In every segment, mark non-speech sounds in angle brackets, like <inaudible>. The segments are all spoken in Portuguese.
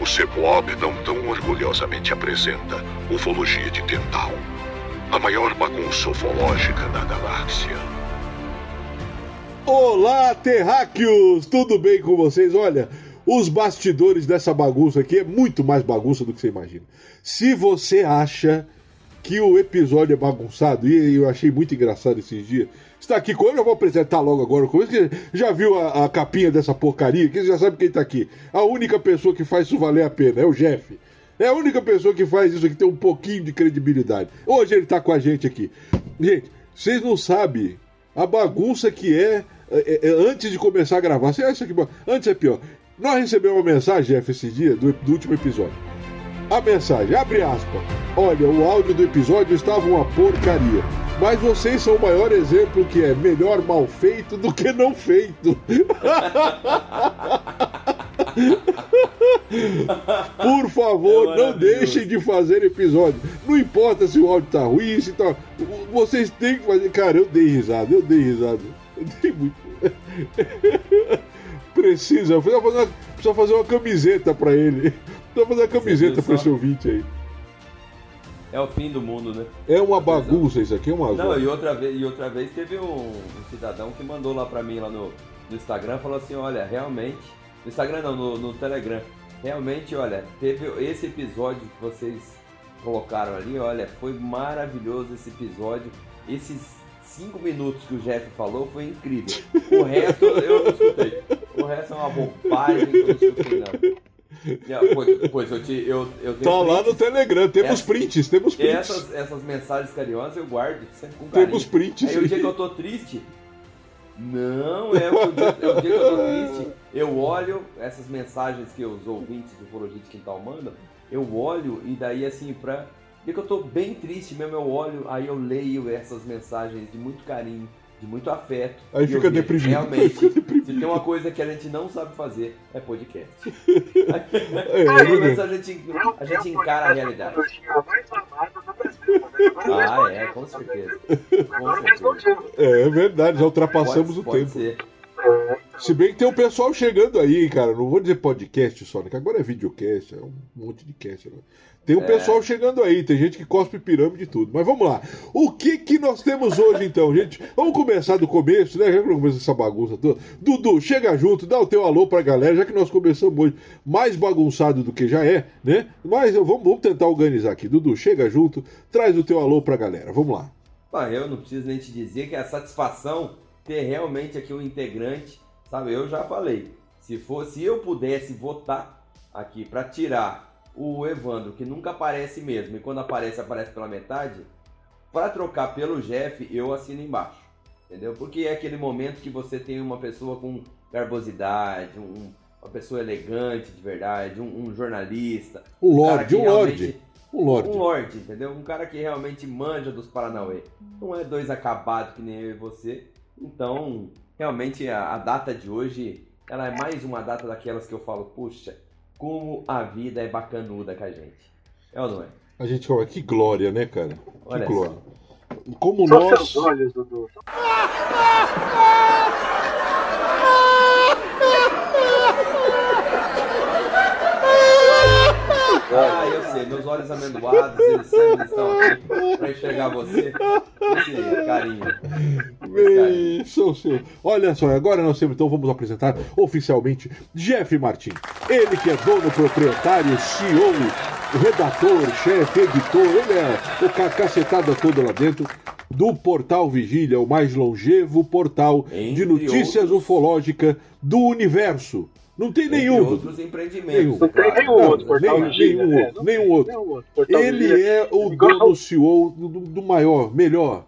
o CEPOB não tão orgulhosamente apresenta Ufologia de Tental, a maior bagunça ufológica da galáxia. Olá, terráqueos! Tudo bem com vocês? Olha, os bastidores dessa bagunça aqui é muito mais bagunça do que você imagina. Se você acha que o episódio é bagunçado, e eu achei muito engraçado esses dias, está aqui com. Eu vou apresentar logo agora com isso. Já viu a, a capinha dessa porcaria? Que você já sabe quem está aqui. A única pessoa que faz isso valer a pena é o Jeff. É a única pessoa que faz isso aqui, tem um pouquinho de credibilidade. Hoje ele está com a gente aqui. Gente, vocês não sabem a bagunça que é, é, é antes de começar a gravar. Você acha que. Antes é pior. Nós recebemos uma mensagem, Jeff, esse dia, do, do último episódio. A mensagem, abre aspas. Olha, o áudio do episódio estava uma porcaria. Mas vocês são o maior exemplo que é melhor mal feito do que não feito. <laughs> Por favor, é não deixem de fazer episódio. Não importa se o áudio tá ruim, se tá. Vocês têm que fazer. Cara, eu dei risada, eu dei risada. Eu dei muito. <laughs> Precisa, precisa fazer uma, precisa fazer uma camiseta pra ele. Precisa fazer uma camiseta pra esse ouvinte aí. É o fim do mundo, né? É uma bagunça isso aqui, é uma Não, e outra vez, e outra vez teve um, um cidadão que mandou lá pra mim lá no, no Instagram, falou assim, olha, realmente. No Instagram não, no, no Telegram. Realmente, olha, teve esse episódio que vocês colocaram ali, olha, foi maravilhoso esse episódio. Esses cinco minutos que o Jeff falou foi incrível. O resto eu não escutei. O resto é uma bobagem que eu não escutei, não. Pois, pois, eu, te, eu, eu Tá lá no Telegram, temos prints, temos prints. Essas, essas mensagens carinhosas eu guardo sempre com carinho. Temos prints. Aí o dia que eu tô triste, não, é o, dia, é o dia que eu tô triste, eu olho essas mensagens que os ouvintes do Ufologia de Quintal mandam, eu olho e daí assim, pra... dia que eu tô bem triste mesmo, eu olho, aí eu leio essas mensagens de muito carinho de muito afeto. Aí fica eu, deprimido. Realmente, fica deprimido. se tem uma coisa que a gente não sabe fazer, é podcast. <laughs> é, Pelo menos a gente, a gente encara a realidade. Ah, é, com certeza. Com certeza. É, é verdade, já ultrapassamos pode, o pode tempo. Ser. Se bem que tem o um pessoal chegando aí, cara. Não vou dizer podcast só, né? Que agora é videocast, é um monte de cast. Né? Tem um é. pessoal chegando aí, tem gente que cospe pirâmide e tudo. Mas vamos lá. O que que nós temos hoje então, <laughs> gente? Vamos começar do começo, né? Já que começamos essa bagunça toda. Dudu, chega junto, dá o teu alô pra galera, já que nós começamos hoje mais bagunçado do que já é, né? Mas vamos, vamos tentar organizar aqui. Dudu, chega junto, traz o teu alô pra galera. Vamos lá. Ah, eu não preciso nem te dizer que é a satisfação ter realmente aqui um integrante, sabe? Eu já falei. Se fosse eu pudesse votar aqui para tirar o Evandro, que nunca aparece mesmo, e quando aparece, aparece pela metade, para trocar pelo Jeff, eu assino embaixo. Entendeu? Porque é aquele momento que você tem uma pessoa com garbosidade, um, uma pessoa elegante de verdade, um, um jornalista. Um, lorde, um lorde. Um lorde. Um lorde, entendeu? Um cara que realmente manja dos Paranauê. Não é dois acabados que nem eu e você. Então, realmente, a, a data de hoje, ela é mais uma data daquelas que eu falo, puxa, como a vida é bacanuda com a gente. É ou não é? A gente fala, que glória, né, cara? Olha que glória. Só. Como Só nós. Olhos, Dudu. Ah, <laughs> eu sei, meus olhos amendoados, eles sempre estão aqui pra enxergar você. Esse carinho. Sou seu. Olha só, agora nós temos, então vamos apresentar oficialmente Jeff Martin. Ele que é dono, proprietário, CEO, redator, chefe, editor, ele é o cacetada toda lá dentro do Portal Vigília, o mais longevo portal Entre de notícias outros. ufológica do universo. Não tem nenhum. outros empreendimentos. Nenhum. Não tem nenhum outro. Portal nenhum, Vigília, nenhum, outro, nenhum outro. Nenhum outro. Ele é o dono CEO do, do maior, melhor,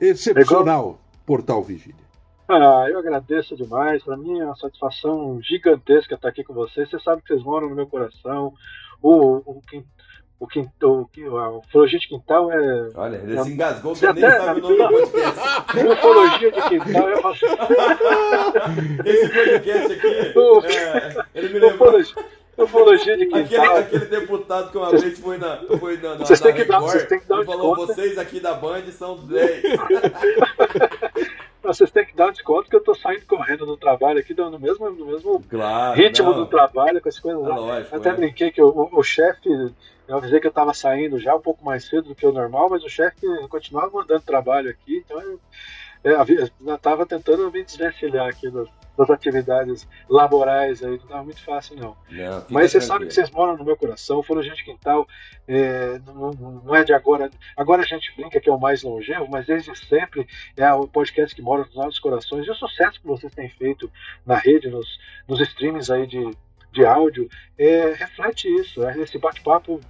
excepcional Portal Vigília. Ah, eu agradeço demais. Para mim é uma satisfação gigantesca estar aqui com vocês. Você sabe que vocês moram no meu coração. O, o, o, quintal, o, ufologia de quintal é. Olha, ele é, se engasgou que nem até, sabe o nome do <laughs> podcast. ufologia de quintal é assim. <laughs> Esse podcast aqui. O, é, ele me lembrou. Ufologia de quintal. Aquele, aquele deputado que uma vez foi na, foi na, na, vocês na têm que dar, vocês têm que dar falou: vocês aqui da Band são 10. <laughs> vocês têm que dar um desconto que eu tô saindo correndo do trabalho aqui, no mesmo, no mesmo Claro, ritmo não. do trabalho, com as coisas É lá. lógico, Eu até é. brinquei que o, o- o chefe, eu avisei que eu tava saindo já um pouco mais cedo do que o normal, mas o chefe continuava mandando trabalho aqui, então eu, é, havia- eu tava tentando me desvencilhar aqui das, das atividades laborais aí, não tava muito fácil não. Não, Mas você sabe que vocês moram no meu coração, foram gente quintal, é, não, não- é de agora. Agora a gente brinca que é o mais longevo, mas desde sempre é o podcast que mora nos nossos corações. E o sucesso que vocês têm feito na rede, nos, nos streamings aí de, de áudio, é, reflete isso. É esse bate-papo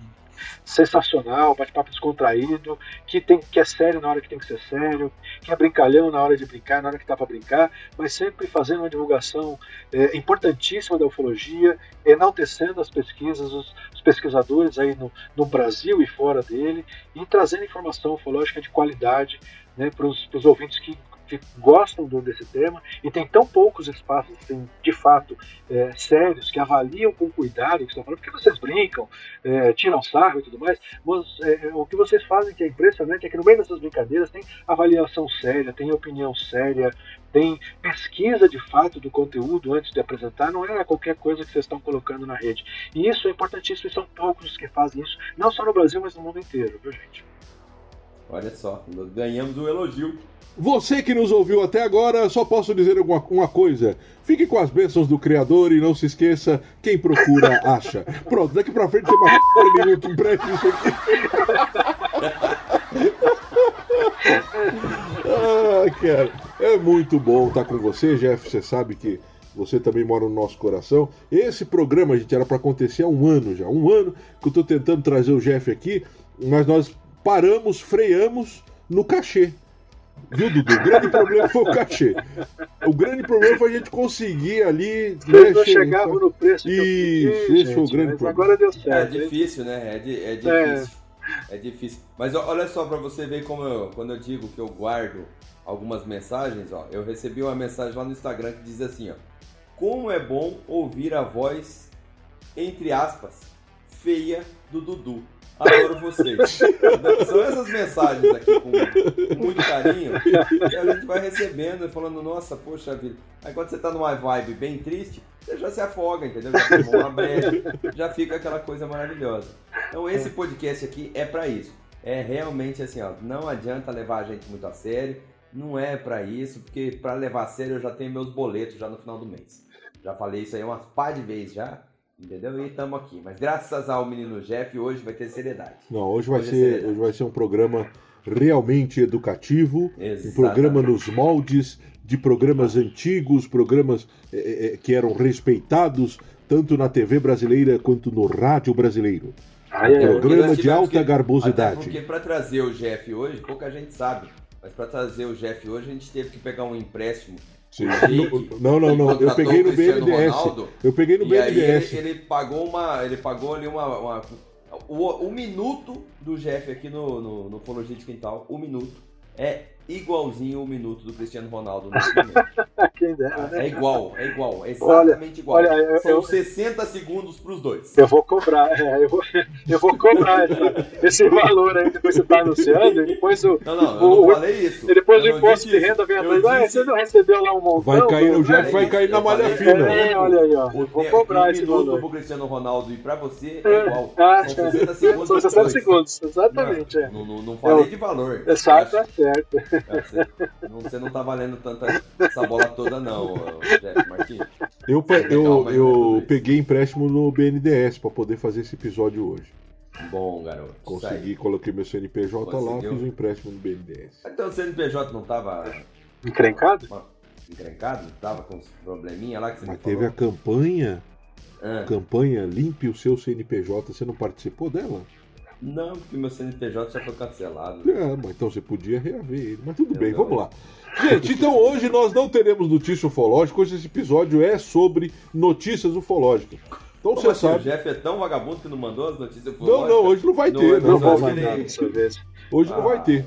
sensacional, bate-papo descontraído, que, tem, que é sério na hora que tem que ser sério, que é brincalhão na hora de brincar, na hora que tá para brincar, mas sempre fazendo uma divulgação é, importantíssima da ufologia, enaltecendo as pesquisas, os, os pesquisadores aí no, no Brasil e fora dele, e trazendo informação ufológica de qualidade né, para os ouvintes que, que gostam desse tema, e tem tão poucos espaços, assim, de fato, é, sérios, que avaliam com cuidado o que estão falando, porque vocês brincam, é, tiram sarro e tudo mais, mas é, o que vocês fazem que é impressionante é que no meio dessas brincadeiras tem avaliação séria, tem opinião séria, tem pesquisa de fato do conteúdo antes de apresentar, não é qualquer coisa que vocês estão colocando na rede. E isso é importantíssimo e são poucos os que fazem isso, não só no Brasil, mas no mundo inteiro, viu gente? Olha só, ganhamos um elogio. Você que nos ouviu até agora, só posso dizer uma, uma coisa. Fique com as bênçãos do Criador e não se esqueça, quem procura, acha. Pronto, daqui pra frente tem uma p que empreste isso aqui. <laughs> ah, cara, é muito bom estar com você, Jeff. Você sabe que você também mora no nosso coração. Esse programa, gente, era pra acontecer há um ano já. Um ano que eu tô tentando trazer o Jeff aqui, mas nós paramos, freamos no cachê. Viu, Dudu? O grande problema foi o cachê. O grande problema foi a gente conseguir ali. Vocês não che- chegavam no preço que eu Isso, pedi, esse foi o grande mas problema. agora deu É certo. hein? difícil, né? É, di- é difícil. É. difícil. Mas olha só pra você ver como eu, quando eu digo que eu guardo algumas mensagens, ó, eu recebi uma mensagem lá no Instagram que diz assim, ó: Como é bom ouvir a voz entre aspas feia do Dudu. Adoro vocês. São essas mensagens aqui com, muito carinho que a gente vai recebendo e falando, nossa, poxa vida. Aí quando você tá numa vibe bem triste, você já se afoga, entendeu? Já toma uma breve, já fica aquela coisa maravilhosa. Então esse podcast aqui é pra isso. É realmente assim, ó, não adianta levar a gente muito a sério, não é pra isso, porque pra levar a sério eu já tenho meus boletos já no final do mês. Já falei isso aí umas par de vezes já, entendeu? E estamos aqui. Mas graças ao menino Jeff, hoje vai ter seriedade. Não, hoje vai, Hoje é ser, seriedade. hoje vai ser um programa realmente educativo, um Exatamente. programa nos moldes de programas antigos, programas eh, eh, que eram respeitados tanto na TV brasileira quanto no rádio brasileiro. Ai, ai, ai. Programa Porque de alta que- garbosidade. Porque para trazer o Jeff hoje, pouca gente sabe. Mas para trazer o Jeff hoje, a gente teve que pegar um empréstimo. Não, não, não. Eu peguei no BNDES. Ronaldo, Eu peguei no e aí ele, BNDES. ele pagou uma. Ele pagou ali uma. uma- o, o minuto do Jeff aqui no, no, no Fologia de Quintal, o minuto, é igualzinho o minuto do Cristiano Ronaldo nesse <laughs> momento. Quem dera, né? É igual, é igual, é exatamente igual. olha, eu- São eu- 60 segundos pros dois. Eu vou cobrar, é, eu, vou, eu vou cobrar essa- esse valor aí, depois você tá anunciando, e depois o, Não, não, eu O- não falei isso. e depois Eu o imposto de renda vem atrás. Ah, você não recebeu lá um montão? Vai cair, o Jeff vai cair na malha fina. É, olha aí, ó. O Eu vou cobrar esse minuto valor. pro Cristiano Ronaldo e pra você é É, igual. ah, São 60 segundos. São 60 depois. segundos, exatamente. é. Não, não, falei Eu- de valor. Exato, tá certo. É, Você não, tá valendo tanta essa bola toda, não, Jeff Marquinhos. Eu, pe- Legal, eu, eu é peguei empréstimo no BNDES para poder fazer esse episódio hoje. Bom, garoto. Consegui, coloquei meu CNPJ lá, Conseguiu? fiz um empréstimo no BNDES. Então o CNPJ não tava Encrencado? encrencado? Não tava com uns probleminha lá que você Mas me teve a falou? campanha, Ah, campanha Limpe o seu CNPJ, você não participou dela? Não, porque meu CNPJ já foi cancelado. É, mas então você podia reaver ele. Mas tudo Eu bem, não. vamos lá. Gente, então hoje nós não teremos notícia ufológica, hoje esse episódio é sobre notícias ufológicas. Então Como você assim, o sabe. Jeff é tão vagabundo que não mandou as notícias Não, não, hoje não vai Não, ter. Não, Não que mandar dessa vez. Hoje não Ah, vai ter.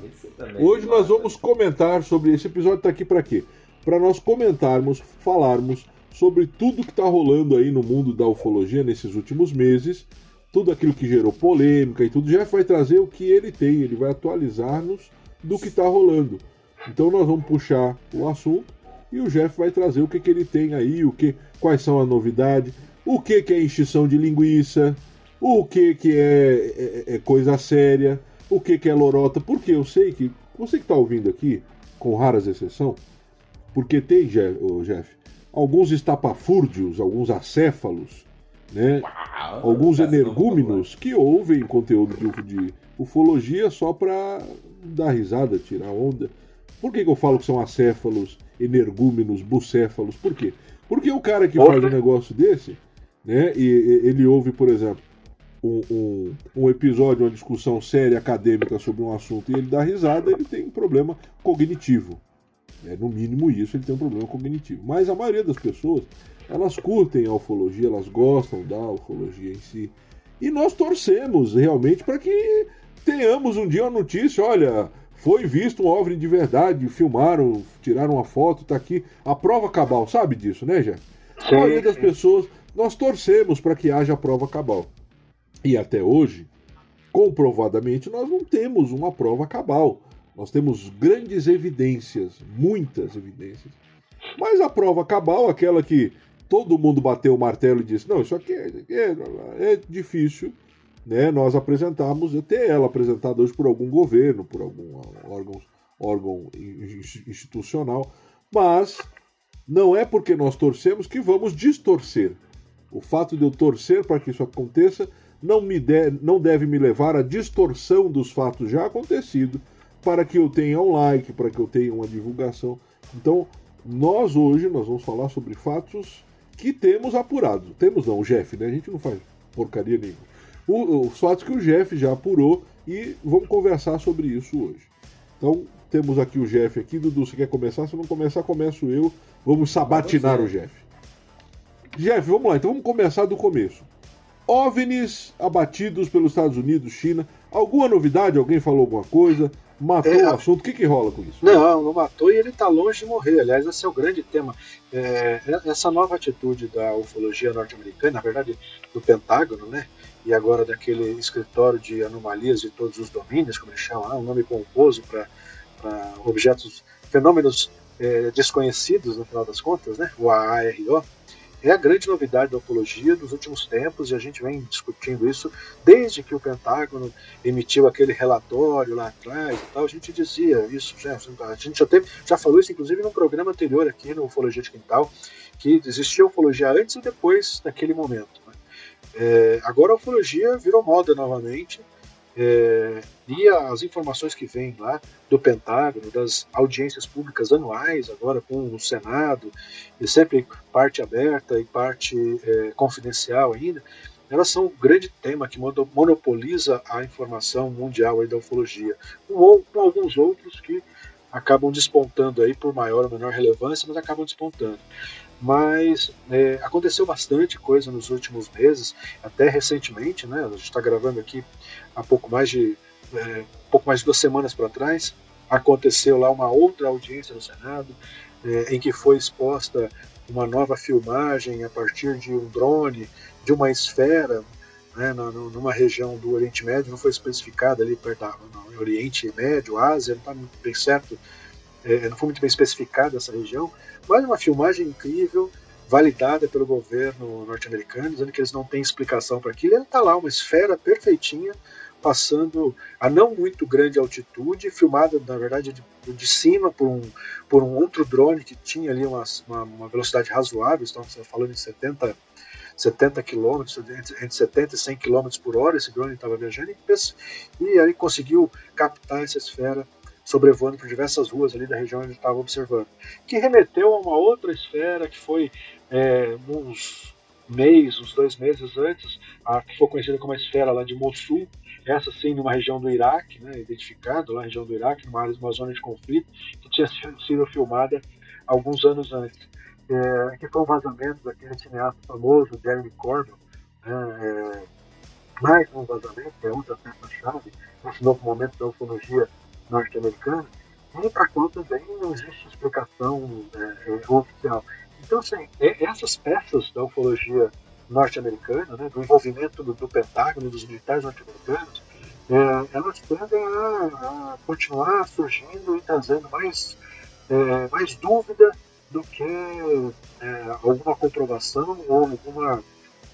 Hoje nós vamos comentar sobre. Esse episódio está aqui para quê? Para nós comentarmos, falarmos sobre tudo que está rolando aí no mundo da ufologia nesses últimos meses, tudo aquilo que gerou polêmica e tudo. Jeff vai trazer o que ele tem, ele vai atualizar-nos do que está rolando. Então nós vamos puxar o assunto e o Jeff vai trazer o que, que ele tem aí, o que, quais são as novidades, o que, que é enchição de linguiça, o que, que é, é, é coisa séria, o que, que é lorota, porque eu sei que você que está ouvindo aqui, com raras exceções, porque tem, Jeff, Jeff alguns estapafúrdios, alguns acéfalos, né? Alguns energúmenos que ouvem conteúdo de, de ufologia só para dar risada, tirar onda. Por que, que eu falo que são acéfalos, energúmenos, bucéfalos? Por quê? Porque o cara que faz um negócio desse, né, e, e ele ouve, por exemplo, um, um, um, episódio, uma discussão séria acadêmica sobre um assunto e ele dá risada, ele tem um problema cognitivo. É, no mínimo isso, ele tem um problema cognitivo. Mas a maioria das pessoas, elas curtem a ufologia, elas gostam da ufologia em si. E nós torcemos realmente para que tenhamos um dia uma notícia, olha, foi visto um OVNI de verdade, filmaram, tiraram uma foto, tá aqui. A prova cabal, sabe disso, né, Jé? A maioria das pessoas, nós torcemos para que haja a prova cabal. E até hoje, comprovadamente, nós não temos uma prova cabal. Nós temos grandes evidências, muitas evidências. Mas a prova cabal, aquela que todo mundo bateu o martelo e disse: não, isso aqui é, é, é difícil né, nós apresentarmos, até ela apresentada hoje por algum governo, por algum órgão, órgão institucional, mas não é porque nós torcemos que vamos distorcer. O fato de eu torcer para que isso aconteça não, me de, não deve me levar à distorção dos fatos já acontecidos para que eu tenha um like, para que eu tenha uma divulgação. Então, nós hoje nós vamos falar sobre fatos que temos apurado. Temos não, o Jeff, né? A gente não faz porcaria nenhuma. O, os fatos que o Jeff já apurou e vamos conversar sobre isso hoje. Então, temos aqui o Jeff aqui. Dudu, você quer começar? Se não começar, começo eu. Vamos sabatinar o Jeff. Jeff, vamos lá. Então vamos começar do começo. OVNIs abatidos pelos Estados Unidos, China. Alguma novidade? Alguém falou alguma coisa? Matou é, o assunto? O que, que rola com isso? Não, não matou e ele está longe de morrer. Aliás, esse é o grande tema. É, essa nova atitude da ufologia norte-americana, na verdade, do Pentágono, né? E agora daquele escritório de anomalias de todos os domínios, como ele chama, um nome pomposo para objetos, fenômenos é, desconhecidos, no final das contas, né? O AARO é a grande novidade da ufologia dos últimos tempos e a gente vem discutindo isso desde que o Pentágono emitiu aquele relatório lá atrás e tal. A gente dizia isso, a gente já, teve, já falou isso inclusive num programa anterior aqui no Ufologia de Quintal, que existia ufologia antes e depois daquele momento. Né? É, agora a ufologia virou moda novamente é, e as informações que vêm lá do Pentágono, das audiências públicas anuais, agora com o Senado, e sempre parte aberta e parte é, confidencial ainda, elas são um grande tema que monopoliza a informação mundial da ufologia, com, com alguns outros que acabam despontando aí por maior ou menor relevância, mas acabam despontando mas é, aconteceu bastante coisa nos últimos meses, até recentemente, né? A gente está gravando aqui há pouco mais de é, pouco mais de duas semanas para trás, aconteceu lá uma outra audiência no Senado, é, em que foi exposta uma nova filmagem a partir de um drone, de uma esfera, né, numa região do Oriente Médio, não foi especificada ali perto do Oriente Médio, Ásia, não está bem certo, é, não foi muito bem especificada essa região, mas uma filmagem incrível, validada pelo governo norte-americano, dizendo que eles não têm explicação para aquilo. Ele está lá, uma esfera perfeitinha, passando a não muito grande altitude, filmada, na verdade, de, de cima por um, por um outro drone que tinha ali uma, uma, uma velocidade razoável, estamos falando de 70 70 km, entre 70 e 100 km por hora, esse drone estava viajando e, e conseguiu captar essa esfera sobrevoando por diversas ruas ali da região onde estava observando, que remeteu a uma outra esfera que foi é, uns meses, uns dois meses antes, a que foi conhecida como a esfera lá de Mossul, essa sim numa região do Iraque, né, identificado lá na região do Iraque, numa, numa zona de conflito, que tinha <laughs> sido filmada alguns anos antes. É, que foi um vazamento daquele cineasta famoso, Jeremy Corbyn, né, é, mais um vazamento, é outra peça-chave nesse novo momento da ufologia norte-americana, e para qual também não existe explicação é, é, oficial. Então, assim, é, essas peças da ufologia norte-americana, né, do envolvimento do, do, Pentágono, dos militares norte-americanos, é, elas tendem a, a, continuar surgindo e trazendo mais, é, mais dúvida do que é, alguma comprovação ou alguma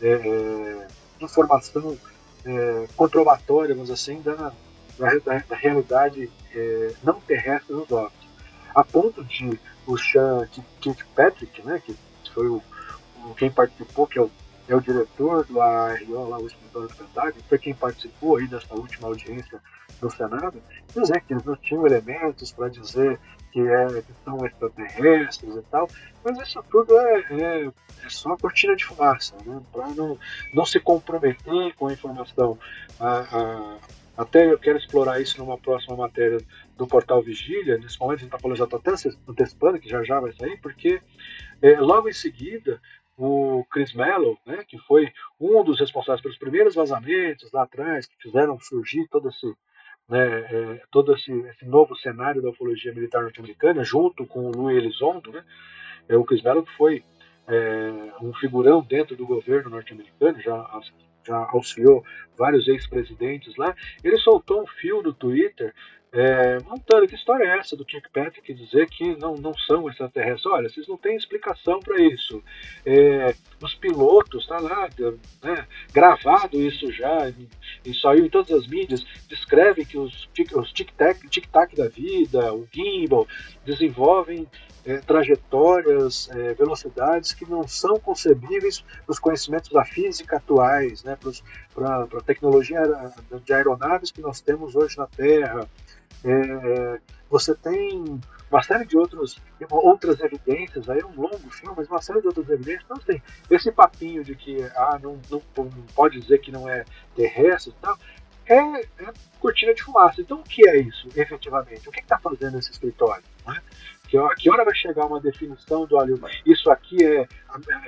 é, é, informação comprobatória, vamos assim, da, da, da realidade não terrestre dos ovos. A ponto de o Sean Kirkpatrick, né, que foi o, o, quem participou, que é o é o diretor do ARO, lá, o escritório do Pentágono, foi quem participou aí dessa última audiência do Senado, dizer que eles não tinham elementos para dizer que, é, que são extraterrestres e tal, mas isso tudo é, é, é só cortina de fumaça, né? para não, não se comprometer com a informação. A, a, até eu quero explorar isso numa próxima matéria do portal Vigília. Nesse momento a gente está falando, já está até antecipando, que já já vai sair, porque é, logo em seguida o Chris Mello, né, que foi um dos responsáveis pelos primeiros vazamentos lá atrás, que fizeram surgir todo esse, né, é, todo esse, esse, novo cenário da ufologia militar norte-americana, junto com o Louis Elizondo, né, é, o Chris Mello que foi é, um figurão dentro do governo norte-americano, já, auxiliou vários ex-presidentes lá, ele soltou um fio no Twitter é, montando, que história é essa do Kirkpatrick dizer que não, não são extraterrestres? Olha, vocês não têm explicação para isso. É, os pilotos, tá lá, né, gravado isso já, e saiu em todas as mídias, descrevem que os, os tic-tac tic -tac da vida, o gimbal, desenvolvem é, trajetórias, é, velocidades que não são concebíveis para os conhecimentos da física atuais, né, para a tecnologia de aeronaves que nós temos hoje na Terra. É, é, você tem uma série de outros, outras evidências, aí é um longo filme, mas uma série de outras evidências. Então, tem esse papinho de que ah, não, não, não pode dizer que não é terrestre e tal, é, é, cortina de fumaça. Então, o que é isso, efetivamente? O que está fazendo esse escritório? Né? Que, que hora vai chegar uma definição do olha, isso aqui é,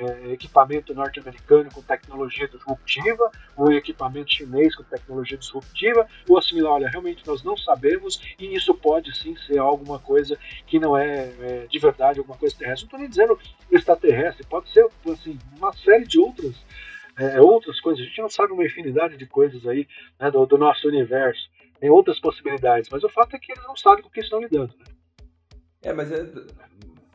é equipamento norte-americano com tecnologia disruptiva, ou equipamento chinês com tecnologia disruptiva, ou assimilar, olha, realmente nós não sabemos e isso pode sim ser alguma coisa que não é, é de verdade, alguma coisa terrestre. Não estou nem dizendo extraterrestre, pode ser assim, uma série de outras é, outras coisas. A gente não sabe uma infinidade de coisas aí né, do, do, nosso universo. Tem outras possibilidades, mas o fato é que eles não sabem com o que estão lidando. Né? É, mas é,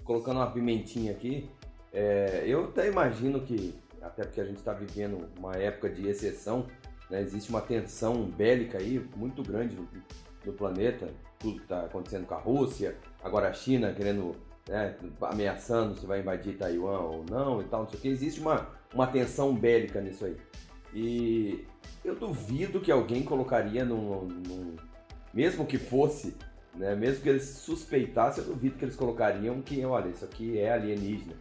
colocando uma pimentinha aqui, é, eu até imagino que, até porque a gente está vivendo uma época de exceção, né, existe uma tensão bélica aí muito grande no, no planeta, tudo que está acontecendo com a Rússia, agora a China querendo, né, ameaçando se vai invadir Taiwan ou não e tal, não sei o que. Existe uma, uma tensão bélica nisso aí. E eu duvido que alguém colocaria num, num mesmo que fosse né? Mesmo que eles suspeitassem, eu duvido que eles colocariam que, olha, isso aqui é alienígena.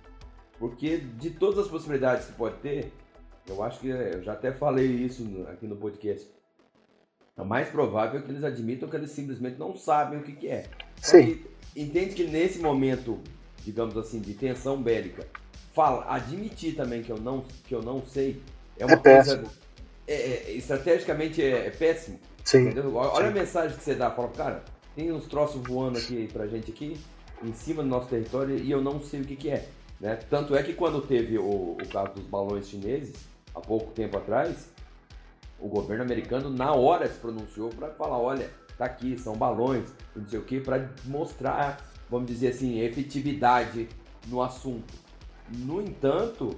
Porque de todas as possibilidades que pode ter, eu acho que eu já até falei isso aqui no podcast. É mais provável que eles admitam que eles simplesmente não sabem o que, que é. Sim. entende que nesse momento, digamos assim, de tensão bélica, fala, admitir também que eu não, que eu não sei é uma é coisa. É, é, estrategicamente é, é péssimo. Sim. Entendeu? Olha Sim. a mensagem que você dá, fala, cara, tem uns troços voando aqui pra gente aqui, em cima do nosso território, e eu não sei o que, que é. Né? Tanto é que quando teve o, o caso dos balões chineses, há pouco tempo atrás, o governo americano na hora se pronunciou para falar, olha, tá aqui, são balões, não sei o que, para mostrar, vamos dizer assim, efetividade no assunto. No entanto,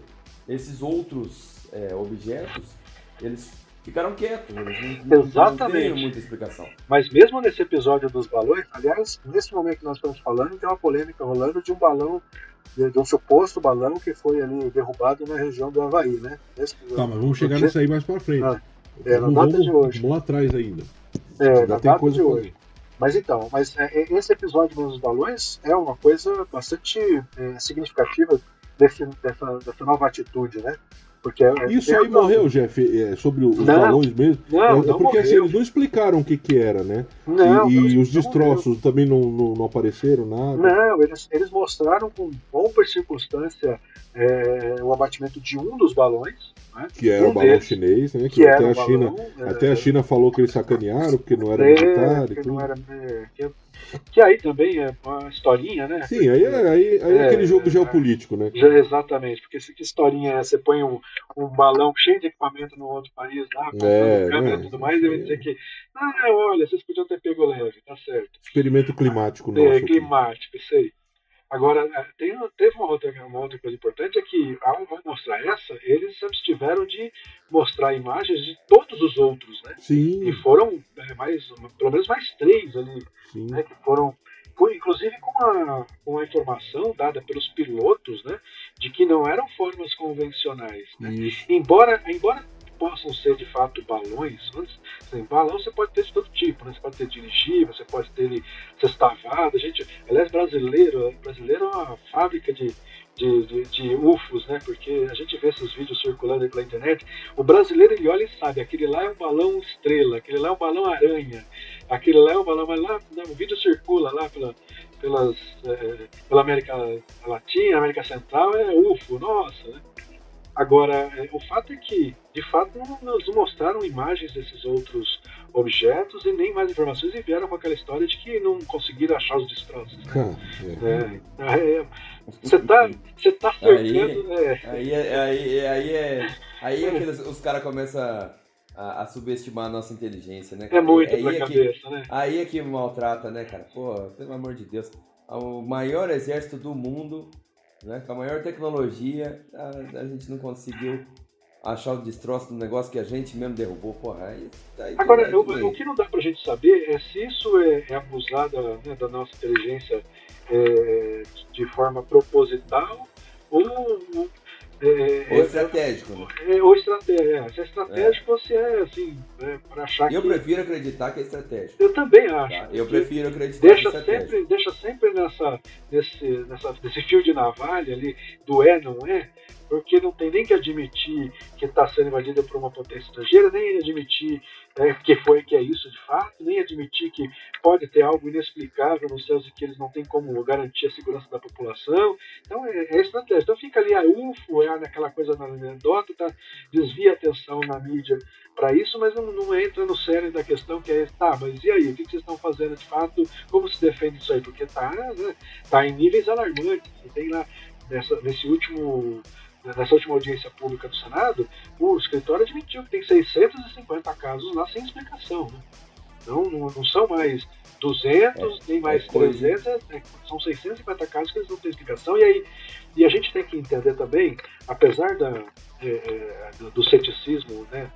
esses outros é, objetos, eles ficaram quietos. Eles não, Exatamente. Não muita explicação. Mas mesmo nesse episódio dos balões, aliás, nesse momento que nós estamos falando, tem uma polêmica rolando de um balão, de um suposto balão que foi ali derrubado na região do Havaí, né? tá, mas vamos chegar nisso aí mais pra frente. Ah, é, na data de hoje. Vamos lá atrás ainda. É, Ainda na data de hoje. Mas então, mas é, é, esse episódio dos balões é uma coisa bastante é, significativa desse, dessa, dessa nova atitude, né? Porque é, Isso aí morreu, Jeff, é, sobre os não, balões mesmo. Não, é, não porque assim, eles não explicaram o que, que era, né? Não, e, e os destroços também não, não, apareceram nada. Não, eles, eles mostraram com bomba circunstância é, o abatimento de um dos balões. Né? Que era um o balão deles, chinês, né? Que, que até, a China, balão, até a China falou que eles sacanearam, porque não era é, militar e que tudo. não era, que, que aí também é uma historinha, né? Sim, aí, aí, aí é, aquele jogo geopolítico, né? Já, exatamente, porque que historinha é? Você põe um, um balão cheio de equipamento no outro país lá, com É, câmera né? e tudo mais, ele vai dizer que, ah, olha, vocês podiam ter pego leve, tá certo. Experimento climático nosso. É, aqui. climático, isso aí. Agora, é, tem, teve uma outra, uma outra coisa importante, é que ao mostrar essa, eles se abstiveram de mostrar imagens de todos os outros, né? Sim, E foram é, mais, pelo menos mais três ali, sim. né? Que foram, inclusive com uma, uma informação dada pelos pilotos, né? De que não eram formas convencionais, né? Embora, embora possam ser de fato balões, antes, assim, balão você pode ter de todo tipo, né? Você pode ter dirigível, você pode ter ele sextavado, gente, aliás, brasileiro, brasileiro é uma fábrica de, de, de, de UFOs, né? Porque a gente vê esses vídeos circulando aí pela internet, o brasileiro ele olha e sabe, aquele lá é um balão estrela, aquele lá é um balão aranha, aquele lá é um balão, mas lá né, o vídeo circula lá pela, pelas, eh, pela América Latina, América Central, é UFO, nossa, né? Agora, é, o fato é que, de fato, não nos mostraram imagens desses outros objetos e nem mais informações e vieram com aquela história de que não conseguiram achar os destroços. Ah, <laughs> é. É, é, Você tá, você tá cercando. é, Aí é. Aí, aí é. Aí é que os caras começam a, a subestimar a nossa inteligência, né? é muito aí pra é que, cabeça, né? Aí é que maltrata, né, cara? Pô, pelo amor de Deus. O maior exército do mundo, né? Com a maior tecnologia, a, a gente não conseguiu achar o destroço do negócio que a gente mesmo derrubou. Porra, aí, aí Agora, aí o, que não dá pra gente saber é se isso é, é abusar da, né, da nossa inteligência é, de forma proposital ou. É, Ou estratégico, né? é, ou estratégia. Se é estratégico, você é assim, é, para achar Eu que. prefiro acreditar que é estratégico. Eu também acho. Tá? Eu prefiro acreditar que é Deixa estratégico. sempre, deixa sempre nessa, nesse, nessa, nesse fio de navalha ali do é, não é, porque não tem nem que admitir que está sendo invadida por uma potência estrangeira, nem admitir né, que foi que é isso de fato, nem admitir que pode ter algo inexplicável nos céus e que eles não têm como garantir a segurança da população. Então é, é estratégia. Então fica ali a UFO, é naquela coisa na anedota, tá, desvia a atenção na mídia para isso, mas não, não entra no cerne da questão que é, tá, mas e aí, o que, que vocês estão fazendo de fato? Como se defende isso aí? Porque tá, né, tá em níveis alarmantes. Tem lá, nessa, nesse último, nessa última audiência pública do Senado, o escritório admitiu que tem 650 casos lá sem explicação. Né? Então não, não são mais 200, nem mais é coisa. 300, é- são 650 casos que eles não têm explicação. E aí e a gente tem que entender também, apesar da, é, é, do, do ceticismo, né,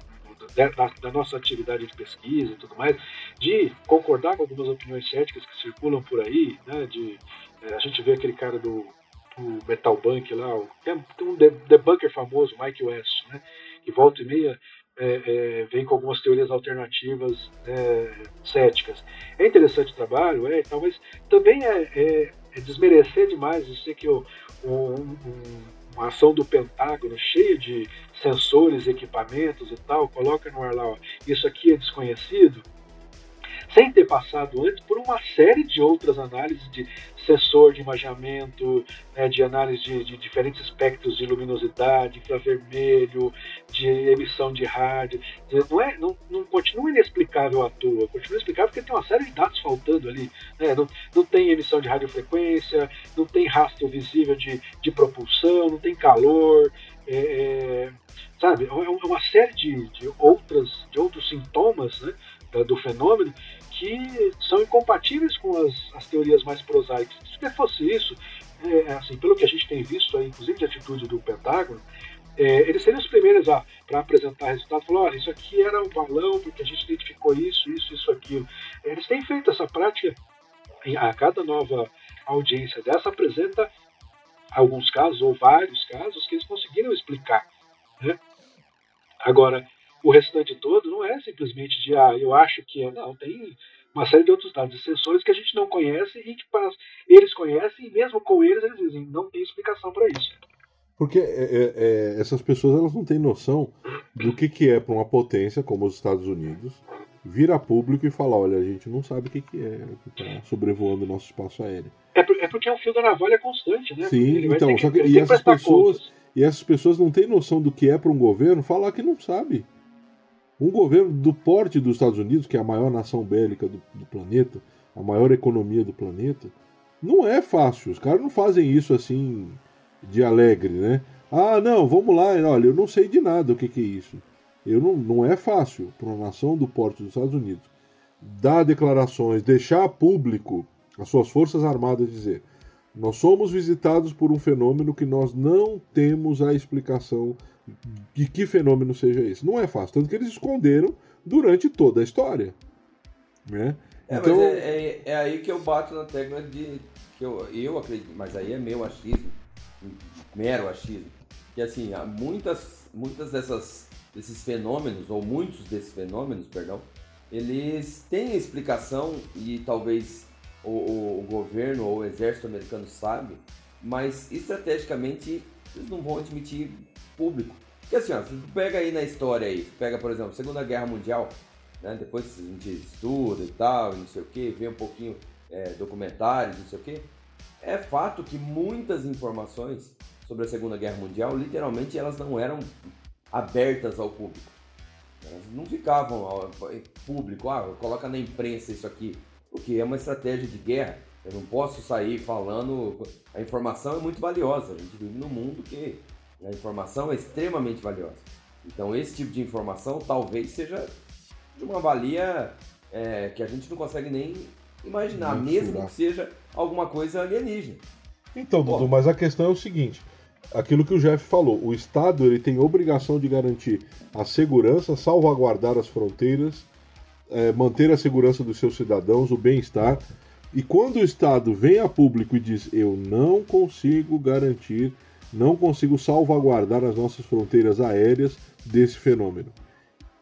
da, da- da nossa atividade de pesquisa e tudo mais, de concordar com algumas opiniões céticas que circulam por aí, né, de, é, a gente vê aquele cara do, do Metal Bank lá, o- tem um de- debunker famoso, Mike West, né, que volta e meia é, é, vem com algumas teorias alternativas é, céticas. É interessante o trabalho, é, tal, mas também é, é- é desmerecer demais dizer que o, um- uma ação do Pentágono cheia de sensores, equipamentos e tal, coloca no ar lá, ó, isso aqui é desconhecido, sem ter passado antes por uma série de outras análises de sensor de imaginamento, né, de análise de, de diferentes espectros de luminosidade, infravermelho, de emissão de rádio. Não, é, não, não continua inexplicável à toa, continua inexplicável porque tem uma série de dados faltando ali. Né? Não, não tem emissão de radiofrequência, não tem rastro visível de, de propulsão, não tem calor. É, é, sabe, é uma série de, de, outras, de outros sintomas né, do fenômeno que são incompatíveis com as, as teorias mais prosaicas. Se fosse isso, é, assim, pelo que a gente tem visto, aí, inclusive de atitude do Pentágono, é, eles seriam os primeiros para apresentar resultado, falar, olha, isso aqui era um balão porque a gente identificou isso, isso, isso, aquilo. Eles têm feito essa prática a cada nova audiência dessa apresenta alguns casos ou vários casos que eles conseguiram explicar. Né? Agora, o restante todo não é simplesmente de, ah, eu acho que é. Não, tem uma série de outros dados e sensores que a gente não conhece e que para, eles conhecem, e mesmo com eles, eles dizem, não tem explicação para isso. Porque é, é, é, essas pessoas elas não têm noção do que, que é para uma potência como os Estados Unidos vir a público e falar, olha, a gente não sabe o que, que é que está sobrevoando o nosso espaço aéreo. É, por, é, porque é um fio da navalha constante, né? Sim, então, que, que, e essas pessoas contas. e essas pessoas não têm noção do que é para um governo falar que não sabe. Um governo do porte dos Estados Unidos, que é a maior nação bélica do, do planeta, a maior economia do planeta, não é fácil. Os caras não fazem isso assim de alegre, né? Ah, não, vamos lá, olha, eu não sei de nada o que, que é isso. Eu não, não é fácil para uma nação do porte dos Estados Unidos dar declarações, deixar público as suas forças armadas dizer: nós somos visitados por um fenômeno que nós não temos a explicação de que fenômeno seja esse. Não é fácil, tanto que eles esconderam durante toda a história. Né? É, então... mas é, é, é, aí que eu bato na tecla de. que eu, eu acredito, mas aí é meu achismo, mero achismo, que assim, há muitas, muitas dessas, desses fenômenos, ou muitos desses fenômenos, perdão, eles têm explicação e talvez o, o, o governo ou o exército americano sabe, mas estrategicamente eles não vão admitir público. Porque assim, ó, tu pega aí na história aí, pega, por exemplo, Segunda Guerra Mundial, né, depois a gente estuda e tal, não sei o que, vê um pouquinho é, documentários, não sei o que, é fato que muitas informações sobre a Segunda Guerra Mundial, literalmente, elas não eram abertas ao público. Elas não ficavam ao público, ah, coloca na imprensa isso aqui, porque é uma estratégia de guerra. Eu não posso sair falando. A informação é muito valiosa. A gente vive num mundo que a informação é extremamente valiosa. Então, esse tipo de informação talvez seja de uma valia é, que a gente não consegue nem imaginar, mesmo que seja alguma coisa alienígena. Então, Dudu, mas a questão é o seguinte: aquilo que o Jeff falou, o Estado ele tem obrigação de garantir a segurança, salvaguardar as fronteiras, é, manter a segurança dos seus cidadãos, o bem-estar. E quando o Estado vem a público e diz eu não consigo garantir, não consigo salvaguardar as nossas fronteiras aéreas desse fenômeno.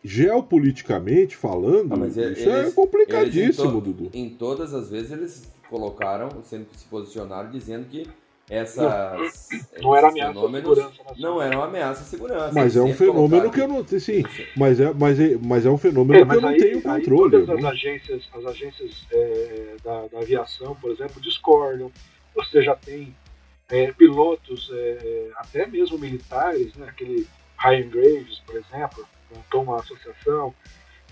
Geopoliticamente falando, ah, isso eles, é complicadíssimo, em to Dudu. Em todas as vezes eles colocaram, sempre se posicionaram dizendo que essas não, era ameaça segurança não era uma ameaça à segurança. Mas é um fenômeno que eu não sim, mas é, mas é, mas é um fenômeno é, que eu não aí, tenho controle. Aí todas as agências, as agências é, da, da, aviação, por exemplo, discordam. Você já tem é, pilotos, é, até mesmo militares, né, aquele Ryan Graves, por exemplo, montou uma associação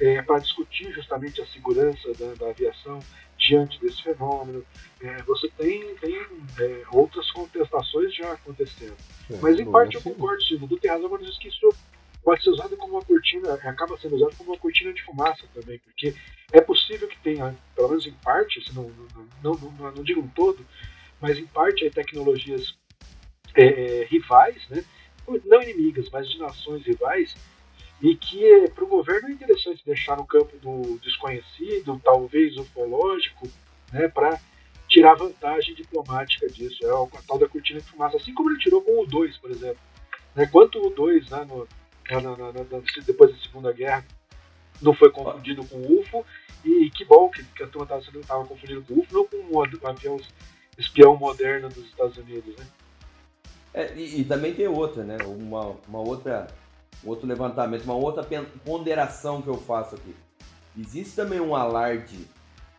é, para discutir justamente a segurança da, da aviação diante desse fenômeno. É, você tem, tem é, outras contestações já acontecendo. É, Mas em parte eu assim. concordo, Silvio. Tem razão quando diz que isso pode ser usado como uma cortina, acaba sendo usado como uma cortina de fumaça também, porque é possível que tenha, pelo menos em parte, se não, não, não, não, não digo um todo, mas em parte aí, tecnologias é, é, rivais, né? não inimigas, mas de nações rivais, e que é, para o governo é interessante deixar no campo do desconhecido, talvez ufológico, né, para tirar vantagem diplomática disso. É o tal da cortina de fumaça, assim como ele tirou com o 2, por exemplo. Né, quanto o 2, né, no, depois da Segunda Guerra, não foi confundido com o UFO, e que bom que, que a turma estava confundindo com o UFO, não com um avião espião moderno dos Estados Unidos. Né? É, e, e, também tem outra, né? Uma, uma outra outro levantamento, uma outra ponderação que eu faço aqui. Existe também um alarde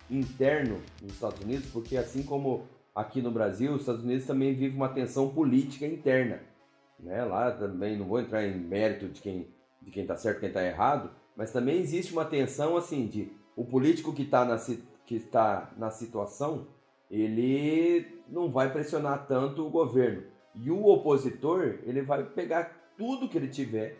interno nos Estados Unidos, porque assim como aqui no Brasil, os Estados Unidos também vive uma tensão política interna. Né? Lá também, não vou entrar em mérito de quem de quem está certo quem está errado, mas também existe uma tensão assim de o político que, tá na, que está na situação, ele não vai pressionar tanto o governo. E o opositor, ele vai pegar tudo que ele tiver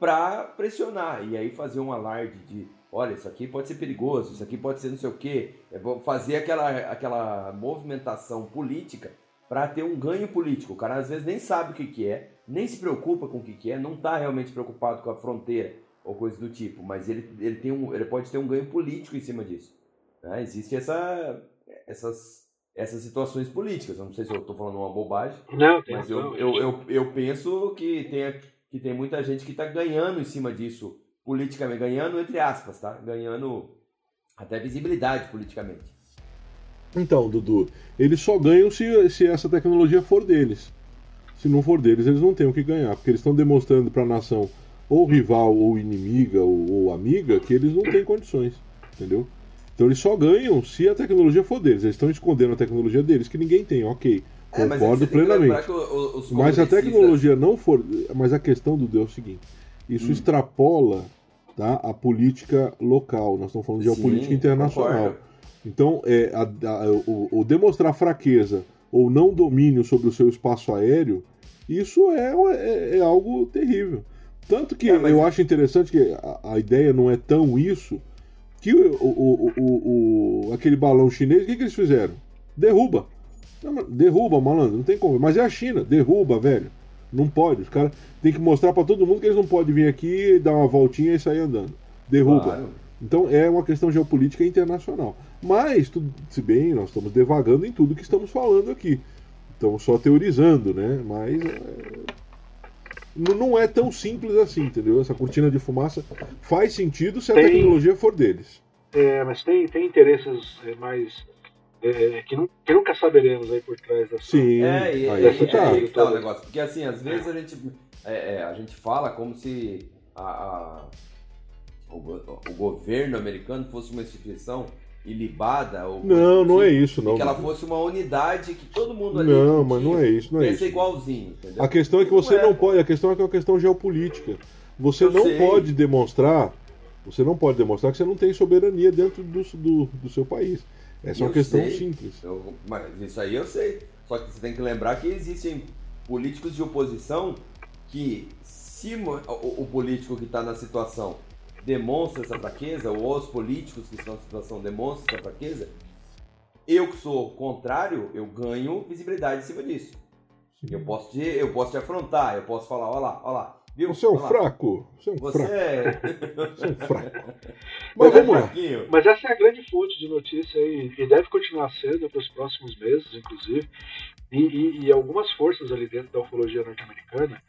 para pressionar e aí fazer um alarde de olha, isso aqui pode ser perigoso, isso aqui pode ser não sei o quê, é fazer aquela, aquela movimentação política para ter um ganho político. O cara às vezes nem sabe o que, que é, nem se preocupa com o que, que é, não está realmente preocupado com a fronteira ou coisa do tipo, mas ele, ele, tem um, ele pode ter um ganho político em cima disso. Né? Existe essa, essas, essas situações políticas. Eu não sei se eu estou falando uma bobagem, não, mas eu, eu, eu, eu penso que tem que tem muita gente que está ganhando em cima disso politicamente, ganhando entre aspas, tá? Ganhando até visibilidade politicamente. Então, Dudu, eles só ganham se, se essa tecnologia for deles. Se não for deles, eles não têm o que ganhar, porque eles estão demonstrando para a nação, ou rival, ou inimiga, ou, ou amiga, que eles não têm condições, entendeu? Então eles só ganham se a tecnologia for deles. Eles estão escondendo a tecnologia deles, que ninguém tem, ok. É, Concordo plenamente. mas a tecnologia não for. Mas a questão do Deus é o seguinte: isso hum. extrapola tá, a política local. Nós estamos falando de geopolítica internacional. Concordo. Então, é, a, a, o, o, demonstrar fraqueza ou não domínio sobre o seu espaço aéreo Isso é, é, é algo terrível. Tanto que é, mas... eu acho interessante que a, a, ideia não é tão isso, que o, o, o, o aquele balão chinês, o que, que eles fizeram? Derruba. Não, derruba, malandro, não tem como. Mas é a China, derruba, velho. Não pode. Os caras têm que mostrar para todo mundo que eles não podem vir aqui, dar uma voltinha e sair andando. Derruba. Claro. Então é uma questão geopolítica internacional. Mas, tudo, se bem, nós estamos devagando em tudo que estamos falando aqui. Estamos só teorizando, né? Mas é... não é tão simples assim, entendeu? Essa cortina de fumaça faz sentido se a tem... tecnologia for deles. É, mas tem, tem interesses é, mais é, que, não, que, nunca saberemos aí por trás dessa. Sim, é, e, aí, é, tá. aí tá o negócio. Porque assim, às vezes a gente, é, é, a gente fala como se a, a o, o, governo americano fosse uma instituição ilibada. Ou não, não é isso, não. Que ela fosse uma unidade que todo mundo ali. Não, mas não é isso, não é isso. igualzinho, entendeu? A questão é que você não, não é. pode. A questão é que é uma questão geopolítica. Você Eu não sei. pode demonstrar. Você não pode demonstrar que você não tem soberania dentro do, do, do seu país. Essa é uma questão sei, simples. Eu, mas isso aí eu sei. Só que você tem que lembrar que existem políticos de oposição que, se o, o político que está na situação demonstra essa fraqueza, ou os políticos que estão na situação demonstram essa fraqueza, eu que sou contrário, eu ganho visibilidade em cima disso. Eu posso, te, eu posso te afrontar, eu posso falar, olha lá, olha lá, Viu? Você é um fraco. Você é um Você fraco. É... Você é um fraco. <laughs> Mas, mas vamos lá. Mas essa é a grande fonte de notícia aí, e deve continuar sendo para os próximos meses, inclusive. E, e, e, algumas forças ali dentro da ufologia norte-americana,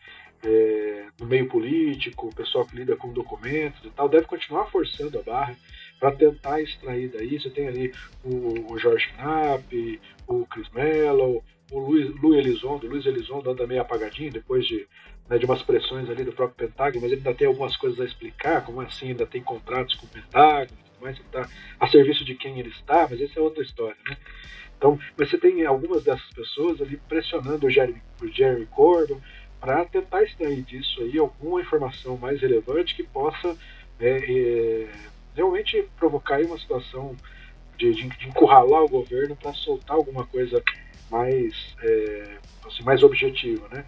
é, no meio político, o pessoal que lida com documentos e tal, deve continuar forçando a barra para tentar extrair daí. Você tem ali o, o George Knapp, o Chris Mello, o Luiz, Luiz Elizondo. Luiz Elizondo anda meio apagadinho depois de né, de umas pressões ali do próprio Pentágono, mas ele ainda tem algumas coisas a explicar, como assim ainda tem contratos com o Pentágono, mas está a serviço de quem ele está, mas essa é outra história, né? Então, mas você tem algumas dessas pessoas ali pressionando o Jeremy, o Jeremy Corbyn para tentar extrair disso aí alguma informação mais relevante que possa é, é, realmente provocar uma situação de, de, de encurralar o governo para soltar alguma coisa mais, é, assim, mais objetiva, né?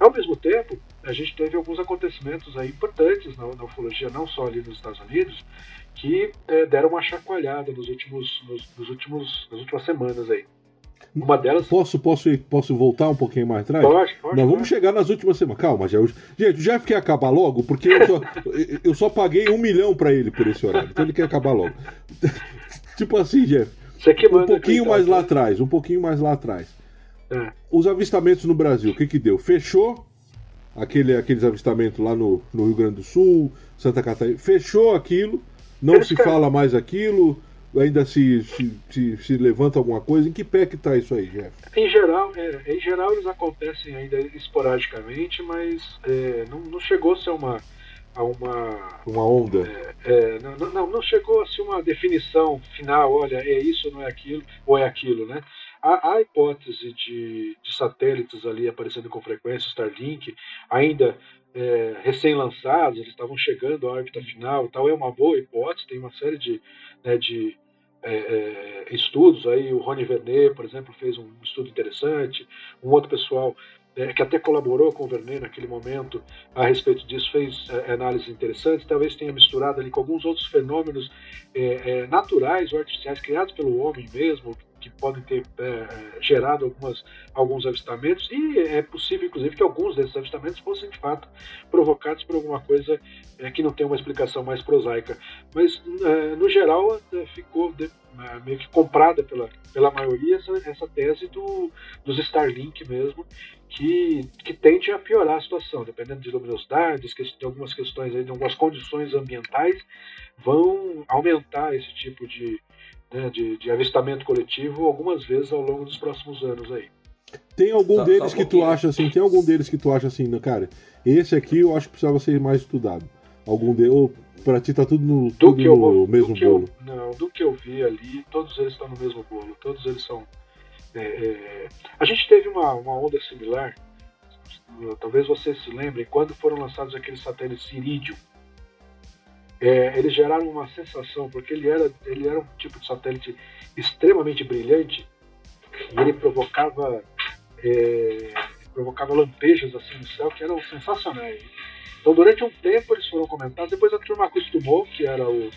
Ao mesmo tempo, a gente teve alguns acontecimentos aí importantes na, na ufologia, não só ali nos Estados Unidos, que é, deram uma chacoalhada nos últimos, nos, nos, últimos, nas últimas semanas aí. Uma delas. Posso, posso, posso voltar um pouquinho mais atrás? Pode, pode. Nós vamos chegar nas últimas semanas. Calma, já. Gente, o Jeff quer acabar logo, porque eu só, <laughs> eu só paguei um milhão para ele por esse horário. Então ele quer acabar logo. <laughs> tipo assim, Jeff. um pouquinho mais lá atrás, um pouquinho mais lá atrás. É. Os avistamentos no Brasil, o que que deu? Fechou aquele, aqueles avistamentos lá no, no Rio Grande do Sul, Santa Catarina. Fechou aquilo, não se fala mais aquilo, ainda se, se, se, se, levanta alguma coisa. Em que pé que está isso aí, Jeff? Em geral, é, em geral eles acontecem ainda esporadicamente, mas é, não, não chegou a ser uma a uma uma onda é, é, não, não, não chegou a ser uma definição final olha é isso não é aquilo ou é aquilo né a, a hipótese de, de, satélites ali aparecendo com frequência, Starlink, ainda é, recém-lançados, eles estavam chegando à órbita final tal, é uma boa hipótese, tem uma série de, né, de é, é, estudos aí, o Rony Vernet, por exemplo, fez um estudo interessante, um outro pessoal é, que até colaborou com o Vernet naquele momento a respeito disso, fez é, análises interessantes, talvez tenha misturado ali com alguns outros fenômenos é, naturais ou artificiais criados pelo homem mesmo, que podem ter é, gerado algumas, alguns avistamentos, e é possível, inclusive, que alguns desses avistamentos fossem, de fato, provocados por alguma coisa é, que não tem uma explicação mais prosaica. Mas, é, no geral, é, ficou de, é, meio que comprada pela, pela maioria essa, essa tese do, dos Starlink mesmo, que, que tende a piorar a situação, dependendo de luminosidades, de algumas questões, aí, de algumas condições ambientais, vão aumentar esse tipo de, né, de, de, avistamento coletivo algumas vezes ao longo dos próximos anos aí. Tem algum só, deles só um que tu acha assim? Tem algum deles que tu acha assim, cara? Esse aqui eu acho que precisava ser mais estudado. Algum deles ou para ti tá tudo no, tudo eu, no mesmo bolo? Eu, não, do que eu vi ali, todos eles estão no mesmo bolo. Todos eles são. É, é... A gente teve uma, uma onda similar. Talvez vocês se lembrem quando foram lançados aqueles satélites Iridium é, eles geraram uma sensação, porque ele era, ele era um tipo de satélite extremamente brilhante e ele provocava, é, provocava lampejos assim no céu que eram sensacionais. Então, durante um tempo eles foram comentados, depois a turma acostumou, que era o,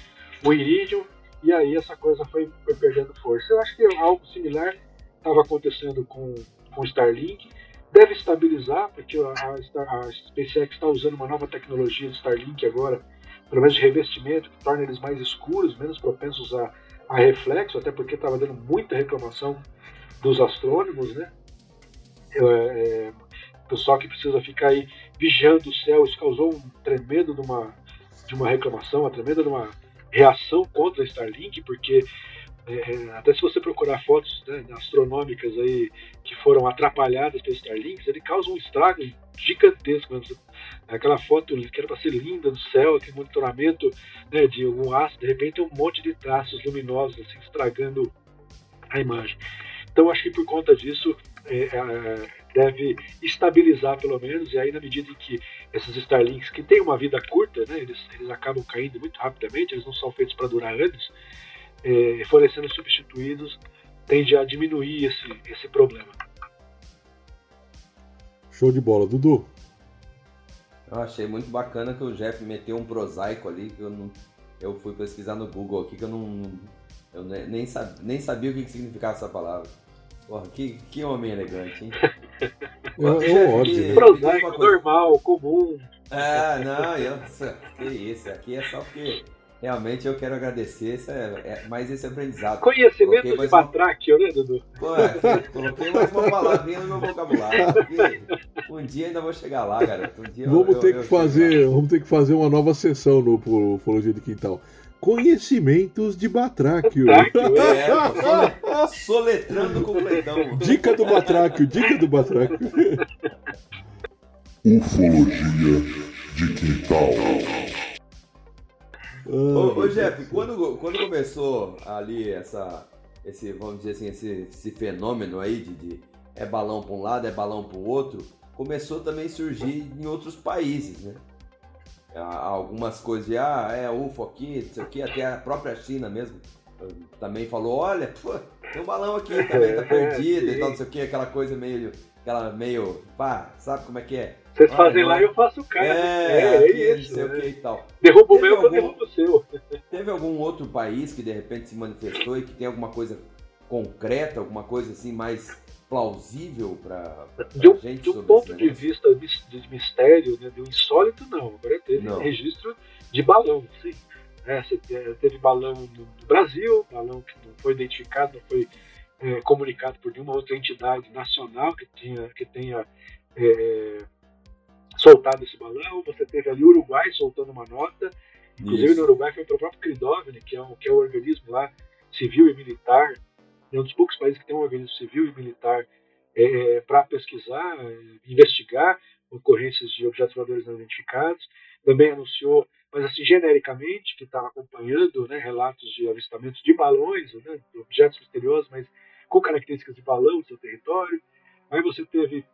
o Iridium, e aí essa coisa foi, foi perdendo força. Eu acho que algo similar estava acontecendo com, com o Starlink. Deve estabilizar, porque a, a, a SpaceX está usando uma nova tecnologia do Starlink agora, pelo menos de revestimento, que torna eles mais escuros, menos propensos a, a reflexo, até porque estava dando muita reclamação dos astrônomos, né? É, é, pessoal que precisa ficar aí vigiando o céu, isso causou um tremendo de uma, de uma reclamação, uma tremenda de uma reação contra a Starlink, porque é, é, até se você procurar fotos né, astronômicas aí que foram atrapalhadas pelos Starlinks, ele causa um estrago gigantesco. Aquela foto que era para ser linda no céu, aquele monitoramento né, de algum astro, de repente um monte de traços luminosos assim, estragando a imagem. Então acho que por conta disso é, é, deve estabilizar pelo menos, e aí na medida em que esses Starlinks, que têm uma vida curta, né, eles, eles acabam caindo muito rapidamente, eles não são feitos para durar anos, é, forem sendo substituídos, tende a diminuir esse, esse problema. Show de bola, Dudu. Eu achei muito bacana que o Jeff meteu um prosaico ali, que eu não. Eu fui pesquisar no Google aqui que eu não. Eu nem, nem, sab, nem sabia o que significava essa palavra. Porra, que, que homem elegante, hein? <laughs> Eu, eu ótimo. Prosaico, normal, comum. Ah, não, eu, que isso, aqui é só porque realmente eu quero agradecer esse, é, é, mais esse aprendizado. Conhecimento de batráquio, né, Dudu? Pô, é, coloquei mais uma palavrinha no meu vocabulário. Um dia ainda vou chegar lá, garoto. Um dia vamos eu, ter eu, que fazer, vamos ter que fazer uma nova sessão no Ufologia de Quintal. Conhecimentos de Batráquio. É, soletrando completão. Dica do Batráquio, dica do Batráquio. Ufologia de Quintal. Ô, ô, Jeff, quando, quando começou ali essa, esse, vamos dizer assim, esse, esse fenômeno aí de, de é balão para um lado, é balão para o outro, começou também a surgir em outros países, né? Algumas coisas de, ah, é UFO aqui, isso aqui, até a própria China mesmo também falou, olha, pô, tem um balão aqui também, tá <laughs> perdido e tal, não sei o que, aquela coisa meio, aquela meio, pá, sabe como é que é? Vocês ah, fazem lá e eu faço cá. É, é, aqui, é isso. Não sei o que e tal. Derruba o meu, algum, eu derrubo o seu. <laughs> Teve algum outro país que de repente se manifestou e que tem alguma coisa concreta, alguma coisa assim mais plausível para de gente De um ponto de vista de mistério, né, de um insólito, não. Agora teve não. registro de balão, sim. É, teve balão no Brasil, balão que não foi identificado, não foi é, comunicado por nenhuma outra entidade nacional que, tinha, que tenha é, soltado esse balão. Você teve ali o Uruguai soltando uma nota. Inclusive Isso. no Uruguai foi pelo próprio Cridovne, que é, um, que é o organismo lá civil e militar. É um dos poucos países que tem um organismo civil e militar é, para pesquisar, investigar ocorrências de objetos voadores não identificados. Também anunciou, mas assim genericamente, que estava acompanhando né, relatos de avistamentos de balões, né, de objetos misteriosos, mas com características de balão no seu território. Aí você teve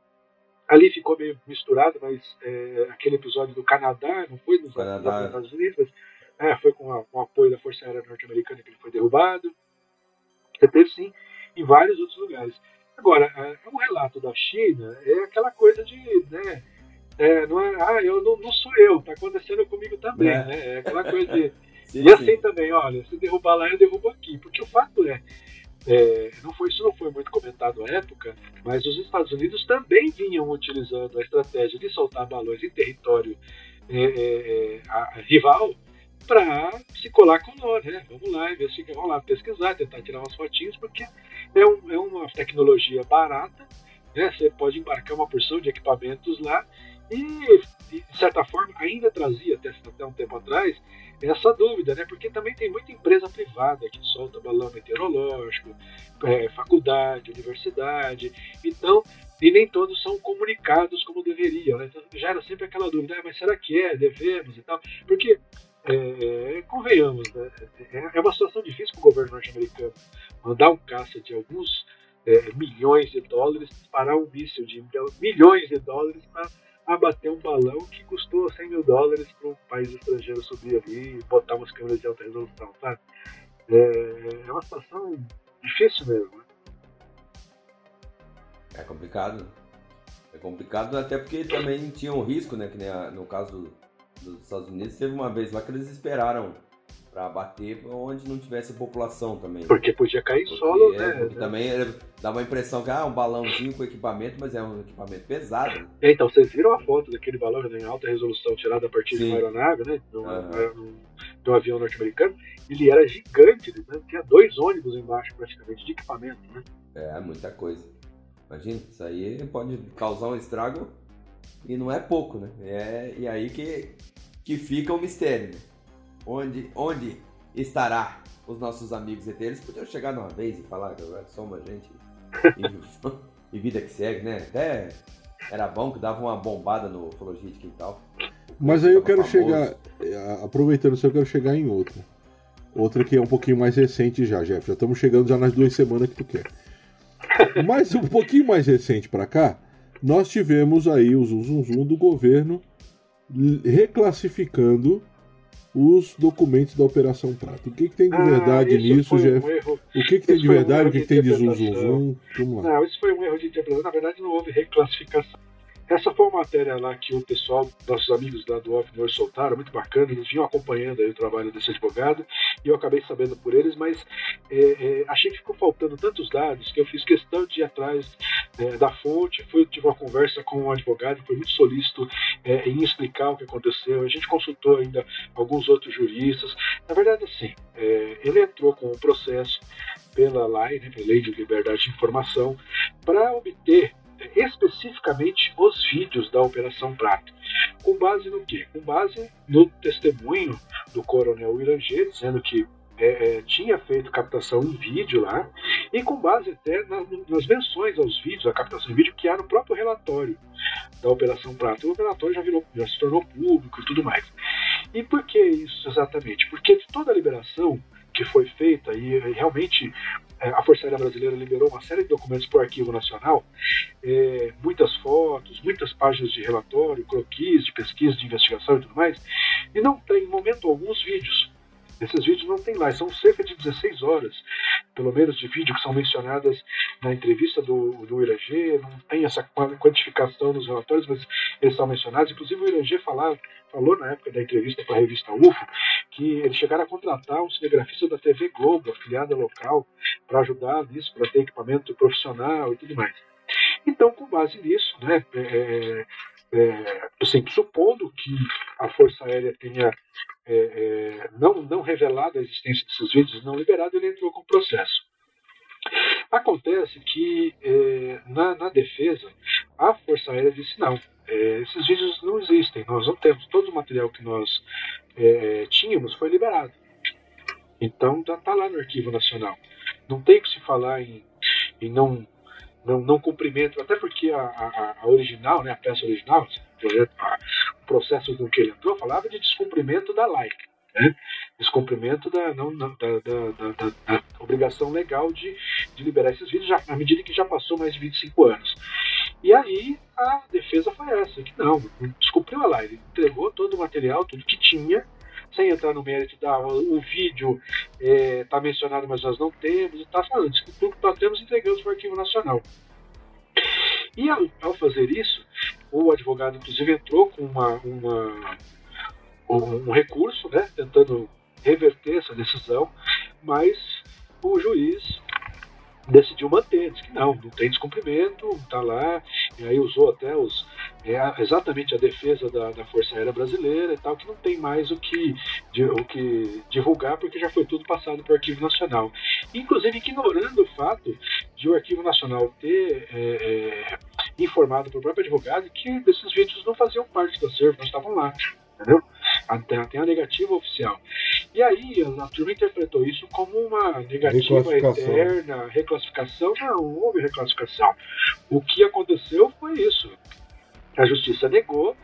ali ficou meio misturado, mas é, aquele episódio do Canadá, não foi nos. Estados Unidos, mas, é, foi com, a, com o apoio da Força Aérea Norte-Americana que ele foi derrubado. Você teve sim em vários outros lugares. Agora, é, o relato da China é aquela coisa de, né, é, não é, ah, eu não, não sou eu, está acontecendo comigo também, é. né? É aquela coisa de. <laughs> sim, e assim sim. também, olha, se derrubar lá, eu derrubo aqui. Porque o fato é, é, não foi, isso não foi muito comentado à época, mas os Estados Unidos também vinham utilizando a estratégia de soltar balões em território é, é, é a, a rival para se colar com nós, né? Vamos lá, investigar, vamos lá pesquisar, tentar tirar umas fotinhas, porque é, um, é uma tecnologia barata, né? Você pode embarcar uma porção de equipamentos lá e, de certa forma, ainda trazia, até, até um tempo atrás, essa dúvida, né? Porque também tem muita empresa privada que solta balão meteorológico, é, faculdade, universidade. Então, e nem todos são comunicados como deveriam. Né? Então, gera sempre aquela dúvida, ah, mas será que é? Devemos e tal? Porque, é, convenhamos, né? É, é uma situação difícil para o governo norte-americano mandar um caça de alguns é, milhões de dólares, parar um míssil de milhões de dólares para abater um balão que custou 100 mil dólares para um país estrangeiro subir ali e botar umas câmeras de alta resolução, sabe? É, é uma situação difícil mesmo. Né? É complicado. É complicado até porque também tinha um risco, né? Que nem a, no caso do, dos Estados Unidos, teve uma vez lá que eles esperaram para bater onde não tivesse população também. Porque podia cair Porque, solo, é, né? porque também é, dá uma impressão que ah, um balãozinho com equipamento, mas é um equipamento pesado. É, então, vocês viram a foto daquele balão em alta resolução tirada a partir de Sim. uma aeronave, né? De um, Aham. um- de um avião norte-americano. Ele era gigante, né? tinha dois ônibus embaixo praticamente de equipamento, né? É, muita coisa. Imagina, isso aí pode causar um estrago e não é pouco, né? É, e aí que, que fica o mistério. Né? Onde, onde estará os nossos amigos ET? Eles podiam chegar de uma vez e falar que agora somos a gente e, <laughs> e vida que segue, né? Até era bom que dava uma bombada no ufologia de quintal. Mas aí eu quero famoso. chegar. eh, Aproveitando isso, eu quero chegar em outra. Outra que é um pouquinho mais recente já, Jeff. Já estamos chegando já nas duas semanas que tu quer. <laughs> Mas um pouquinho mais recente pra cá, nós tivemos aí o zum zum zum do governo reclassificando os documentos da Operação Prato. O que, que tem de verdade Ah, isso nisso, Jeff? Um. O que, que tem de um verdade? erro O que, que tem de zum zum zum? Vamos lá. Não, isso foi um erro de interpretação. Na verdade, não houve reclassificação. Essa foi uma matéria lá que o pessoal, nossos amigos lá do Off News soltaram, muito bacana, eles vinham acompanhando aí o trabalho desse advogado, e eu acabei sabendo por eles, mas é, é, achei que ficou faltando tantos dados que eu fiz questão de ir atrás é, da fonte, fui, tive uma conversa com um advogado, foi muito solícito é, em explicar o que aconteceu, a gente consultou ainda alguns outros juristas. Na verdade, assim, é, ele entrou com um processo pela lei, né, pela Lei de Liberdade de Informação, para obter especificamente os vídeos da Operação Prato. Com base no quê? Com base no testemunho do coronel Iranger, dizendo que eh, eh, tinha feito captação em vídeo lá, e com base até na- nas menções aos vídeos, a captação em vídeo, que há no próprio relatório da Operação Prato. O relatório já, virou, já se tornou público e tudo mais. E por que isso exatamente? Porque de toda a liberação que foi feita, e, realmente a Força Aérea Brasileira liberou uma série de documentos para o Arquivo Nacional, eh, muitas fotos, muitas páginas de relatório, croquis de pesquisa, de investigação e tudo mais, e não tem em momento algum os vídeos. Esses vídeos não tem lá, são cerca de 16 horas, pelo menos, de vídeo que são mencionadas na entrevista do, do Irangê, não tem essa qua- quantificação nos relatórios, mas eles são mencionados. Inclusive, o Irangê falou na época da entrevista para a revista UFO que eles chegaram a contratar um cinegrafista da TV Globo, afiliada local, para ajudar nisso, para ter equipamento profissional e tudo mais. Então, com base nisso, né, é, é, assim, supondo que a Força Aérea tenha é, é, não, não revelado a existência desses vídeos, não liberado, ele entrou com o processo. Acontece que é, na, na defesa, a Força Aérea disse não, é, esses vídeos não existem, nós não temos, todo o material que nós é, tínhamos foi liberado. Então está tá lá no Arquivo Nacional. Não tem que se falar em, em não, não, não cumprimento, até porque a, a, a original, né, a peça original, o o processo com que ele entrou, falava de descumprimento da lei. Né? Descumprimento da, não, da, da, da- da- obrigação legal de, de liberar esses vídeos, já, à medida que já passou mais de 25 anos. E aí a defesa foi essa, que não, descumpriu a lei, entregou todo o material, tudo que tinha, sem entrar no mérito da o, vídeo está mencionado, mas nós não temos, está falando, desculpa, nós temos entregamos para o Arquivo Nacional. E ao, ao fazer isso, o advogado, inclusive, entrou com uma, uma- um, um recurso, né, tentando reverter essa decisão, mas o juiz decidiu manter, disse que não, não tem descumprimento, está lá, e aí usou até os, é, exatamente a defesa da, da Força Aérea Brasileira e tal, que não tem mais o que, de- o que divulgar, porque já foi tudo passado para o Arquivo Nacional. Inclusive ignorando o fato de o Arquivo Nacional ter é, é, informado para o próprio advogado que esses vídeos não faziam parte do acervo, não estavam lá. Entendeu? Até tem a negativa oficial. E aí a, turma interpretou isso como uma negativa Reclassificação. eterna, reclassificação. Não, não houve reclassificação. O que aconteceu foi isso. A justiça negou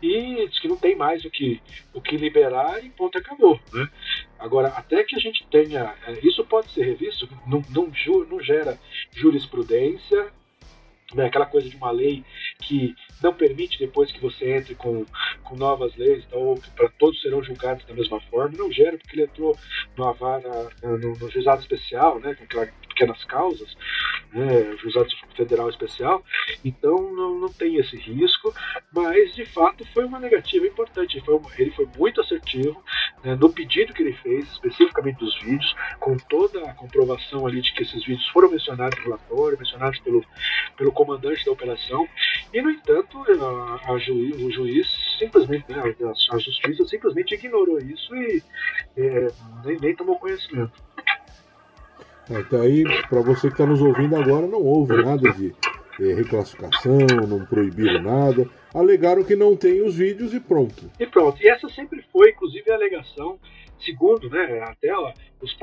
e disse que não tem mais o que, o que liberar e ponto acabou. Né? Agora, até que a gente tenha. é, Isso pode ser revisto, não, não, não gera jurisprudência, né, aquela coisa de uma lei que não permite depois que você entre com, com novas leis, então, ou para todos serão julgados da mesma forma, não gera, porque ele entrou vara, no, no juizado especial, né, com aquela pequenas causas, né, juizado federal especial, então não, não tem esse risco, mas de fato foi uma negativa importante. Foi, ele foi muito assertivo né, no pedido que ele fez, especificamente dos vídeos, com toda a comprovação ali de que esses vídeos foram mencionados no relatório, mencionados pelo, pelo comandante da operação, e no entanto a, a juiz, o juiz simplesmente, né, a, a, justiça simplesmente ignorou isso e é, nem, nem tomou conhecimento. Então aí, para você que está nos ouvindo agora, não houve nada de é, reclassificação, não proibiram nada. Alegaram que não tem os vídeos e pronto. E pronto. E essa sempre foi, inclusive, a alegação, segundo, né, até os, os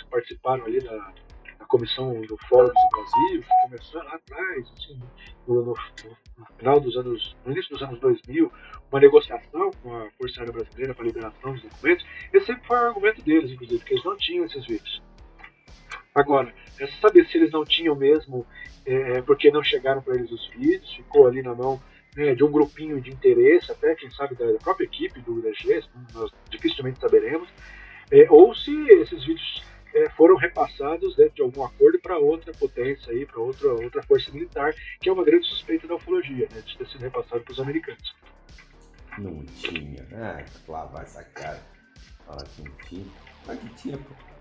que participaram ali da, da comissão do Fórum do Brasil, que começou lá atrás, assim, no, no, no, final dos anos, no início dos anos 2000, uma negociação com a Força Aérea Brasileira para a liberação dos documentos, esse sempre foi o argumento deles, inclusive, que eles não tinham esses vídeos. Agora, é saber se eles não tinham mesmo, é, é, porque não chegaram para eles os vídeos, ficou ali na mão né, de um grupinho de interesse, até quem sabe da, própria equipe do IDG, nós dificilmente saberemos, é, ou se esses vídeos é, foram repassados dentro de algum acordo para outra potência aí, para outra outra força militar, que é uma grande suspeita da ufologia, né, de ter sido repassado para os americanos. Não tinha. Ah, lavar essa cara. Fala que não tinha. Mas que tinha, pô.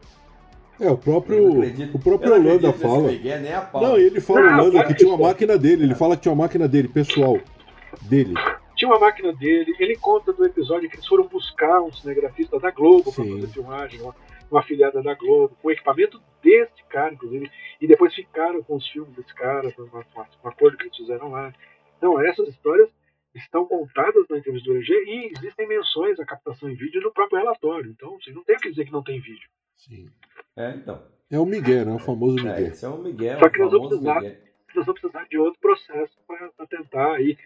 É, o próprio, o próprio Holanda fala. Miguel, não, ele fala não, Holanda que tinha uma máquina dele. Ele fala que tinha uma máquina dele, pessoal. Dele. Tinha uma máquina dele. Ele conta do episódio que eles foram buscar um cinegrafista da Globo para fazer filmagem, uma, uma afiliada da Globo, com equipamento desse cara, inclusive. E depois ficaram com os filmes desse cara, uma, uma, um acordo que eles fizeram lá. Então, essas histórias estão contadas na entrevista do LG e existem menções à captação em vídeo no próprio relatório. Então, você não tem o que dizer que não tem vídeo. Sim. É, então. É o Miguel, né? O famoso é, Miguel. É, esse é o Miguel. Só que nós vamos, precisar, Miguel. nós vamos precisar de outro processo para tentar aí.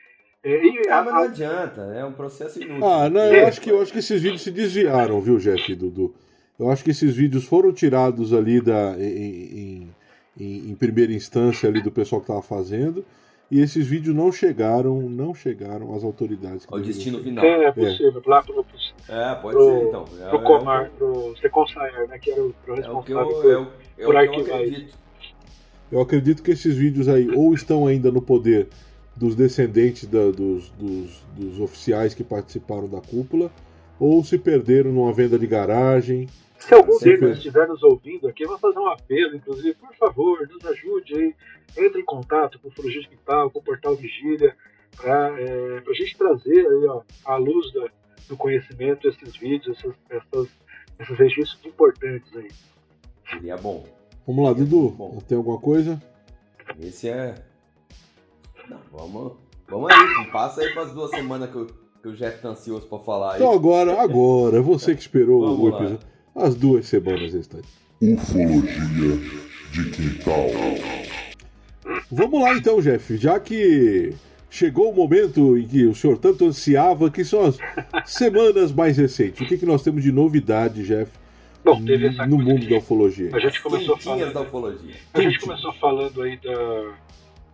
É, e, ah, mas não adianta, é um processo inútil. Ah, não, eu acho que, eu acho que esses vídeos se desviaram, viu, Jeff, Dudu? Eu acho que esses vídeos foram tirados ali da, em, em, em primeira instância ali do pessoal que estava fazendo e esses vídeos não chegaram, não chegaram às autoridades. O destino final. É, é possível, é. lá pro, pro, É, pode pro, ser então. É, pro Comar, é pro Secon né, que era o responsável é o eu, por, é o, por arquivar isso. Eu acredito que esses vídeos aí ou estão ainda no poder dos descendentes da, dos, dos, dos oficiais que participaram da cúpula, ou se perderam numa venda de garagem, se algum deles estiver nos ouvindo aqui, vamos fazer um apelo, inclusive, por favor, nos ajude aí, entre em contato com o Flugir Quintal, com o Portal Vigília, para é, a gente trazer aí, ó, à luz da, do conhecimento esses vídeos, essas, essas, esses registros importantes aí. Seria bom. Vamos lá, Dudu, bom. tem alguma coisa? Esse é. Não, vamos, vamos aí, passa aí para as duas semanas que, eu, que o Jeff tá ansioso para falar aí. Então agora, agora, você que esperou o episódio. Lá as duas semanas restantes. Ufologia de Quintal. Vamos lá então, Jeff, já que chegou o momento em que o senhor tanto ansiava, que são as semanas mais recentes. O que, que nós temos de novidade, Jeff? Bom, teve essa no mundo da ufologia. A gente começou falando da ufologia. A gente começou falando aí da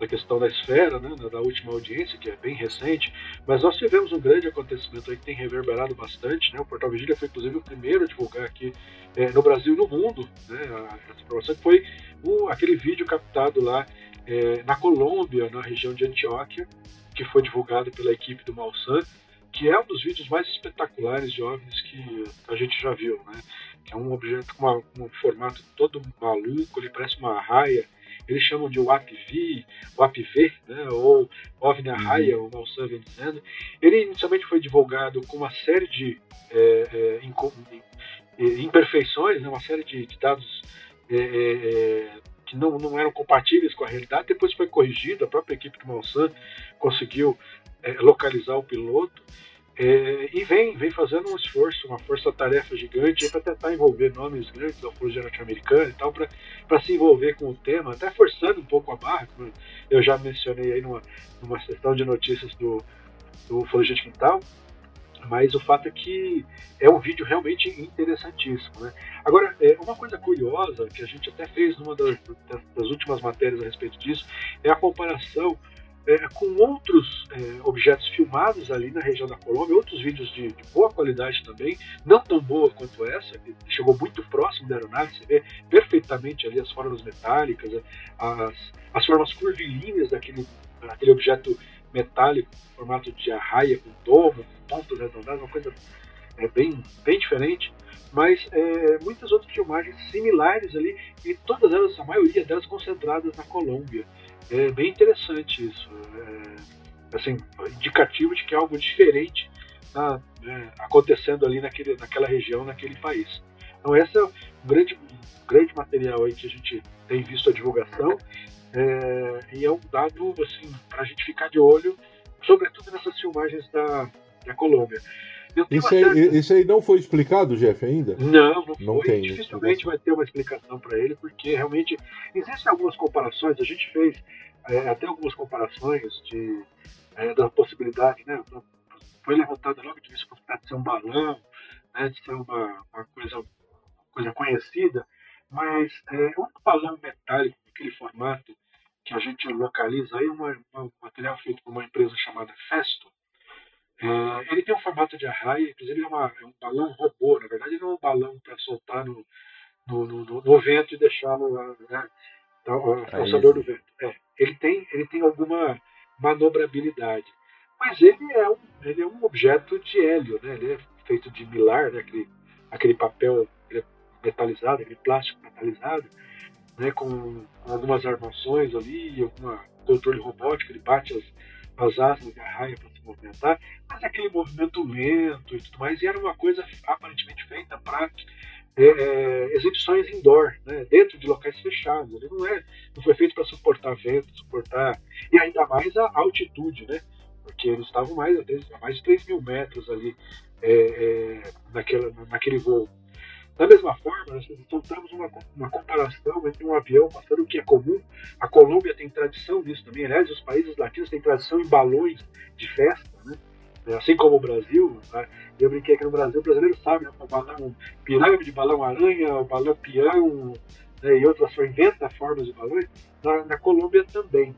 da questão da esfera, né, da última audiência, que é bem recente, mas nós tivemos um grande acontecimento aí que tem reverberado bastante. Né, o Portal Vigília foi, inclusive, o primeiro a divulgar aqui é, no Brasil e no mundo né, essa informação, que foi o, aquele vídeo captado lá é, na Colômbia, na região de Antioquia, que foi divulgado pela equipe do Malsan, que é um dos vídeos mais espetaculares de OVNIs que a gente já viu. Né, que é um objeto com uma, um formato todo maluco, ele parece uma raia eles chamam de WAP-V, WAP-V, né, ou OVNI Arraia, uhum. o Malsan. Ele inicialmente foi divulgado com uma série de é, é, imperfeições, né, uma série de, de dados é, é, é, que não, não eram compatíveis com a realidade, depois foi corrigido, a própria equipe do Malsan conseguiu é, localizar o piloto. É, e vem, vem fazendo um esforço, uma força-tarefa gigante para tentar envolver nomes grandes da ufologia norte-americana e tal, para se envolver com o tema, até forçando um pouco a barra, como eu já mencionei aí numa, numa sessão de notícias do, do Ufologia de Quintal. Mas o fato é que é um vídeo realmente interessantíssimo. Né? Agora, é, uma coisa curiosa, que a gente até fez numa das, das últimas matérias a respeito disso, é a comparação é, com outros é, objetos filmados ali na região da Colômbia, outros vídeos de, de, boa qualidade também, não tão boa quanto essa, que chegou muito próximo da aeronave, você vê perfeitamente ali as formas metálicas, as, as formas curvilíneas daquele, daquele objeto metálico, formato de arraia, com domo, com pontos arredondados, uma coisa é, bem, bem diferente, mas é, muitas outras filmagens similares ali, e todas elas, a maioria delas concentradas na Colômbia. É bem interessante isso. É, assim, indicativo de que é algo diferente tá, né, acontecendo ali naquele, naquela região, naquele país. Então, esse é um grande, grande material aí que a gente tem visto a divulgação. É, e é um dado assim, para a gente ficar de olho, sobretudo nessas filmagens da, da Colômbia. Isso aí, isso aí, não foi explicado, Jeff, ainda? Não, não, não foi. Tem Dificilmente vai ter uma explicação para ele, porque realmente existem algumas comparações. A gente fez é, até algumas comparações de, é, da possibilidade, né? Foi levantada logo de vista a possibilidade de ser um balão, né, de ser uma, uma coisa, coisa conhecida, mas é, um balão metálico daquele formato que a gente localiza aí, uma, um material feito por uma empresa chamada Festo, é, ele tem um formato de arraia, inclusive é, uma, é, um balão robô, na verdade não é um balão para soltar no, no, no, no, vento e deixá-lo né, alçador do vento. É, ele, tem, ele tem alguma manobrabilidade, mas ele é um, ele é um objeto de hélio, né, ele é feito de milar, né, aquele, aquele papel é metalizado, aquele plástico metalizado, né, com, com algumas armações ali, algum controle robótico, ele bate as, as asas da raia para se movimentar, mas aquele movimento lento e tudo mais, e era uma coisa aparentemente feita para é, é, exibições indoor, né, dentro de locais fechados. Ele não, é, não foi feito para suportar vento, suportar. E ainda mais a altitude, né? Porque eles estavam mais, mais de 3 mil metros ali é, é, naquela, naquele voo. Da mesma forma, nós encontramos uma, uma comparação entre um avião passando o que é comum. A Colômbia tem tradição nisso também. Aliás, os países latinos têm tradição em balões de festa, né? É, assim como o Brasil. Né? Eu brinquei que no Brasil o brasileiro sabe, né? o balão pirâmide, balão aranha, o balão peão né? e outras, inventa formas de balões. Na, na Colômbia também.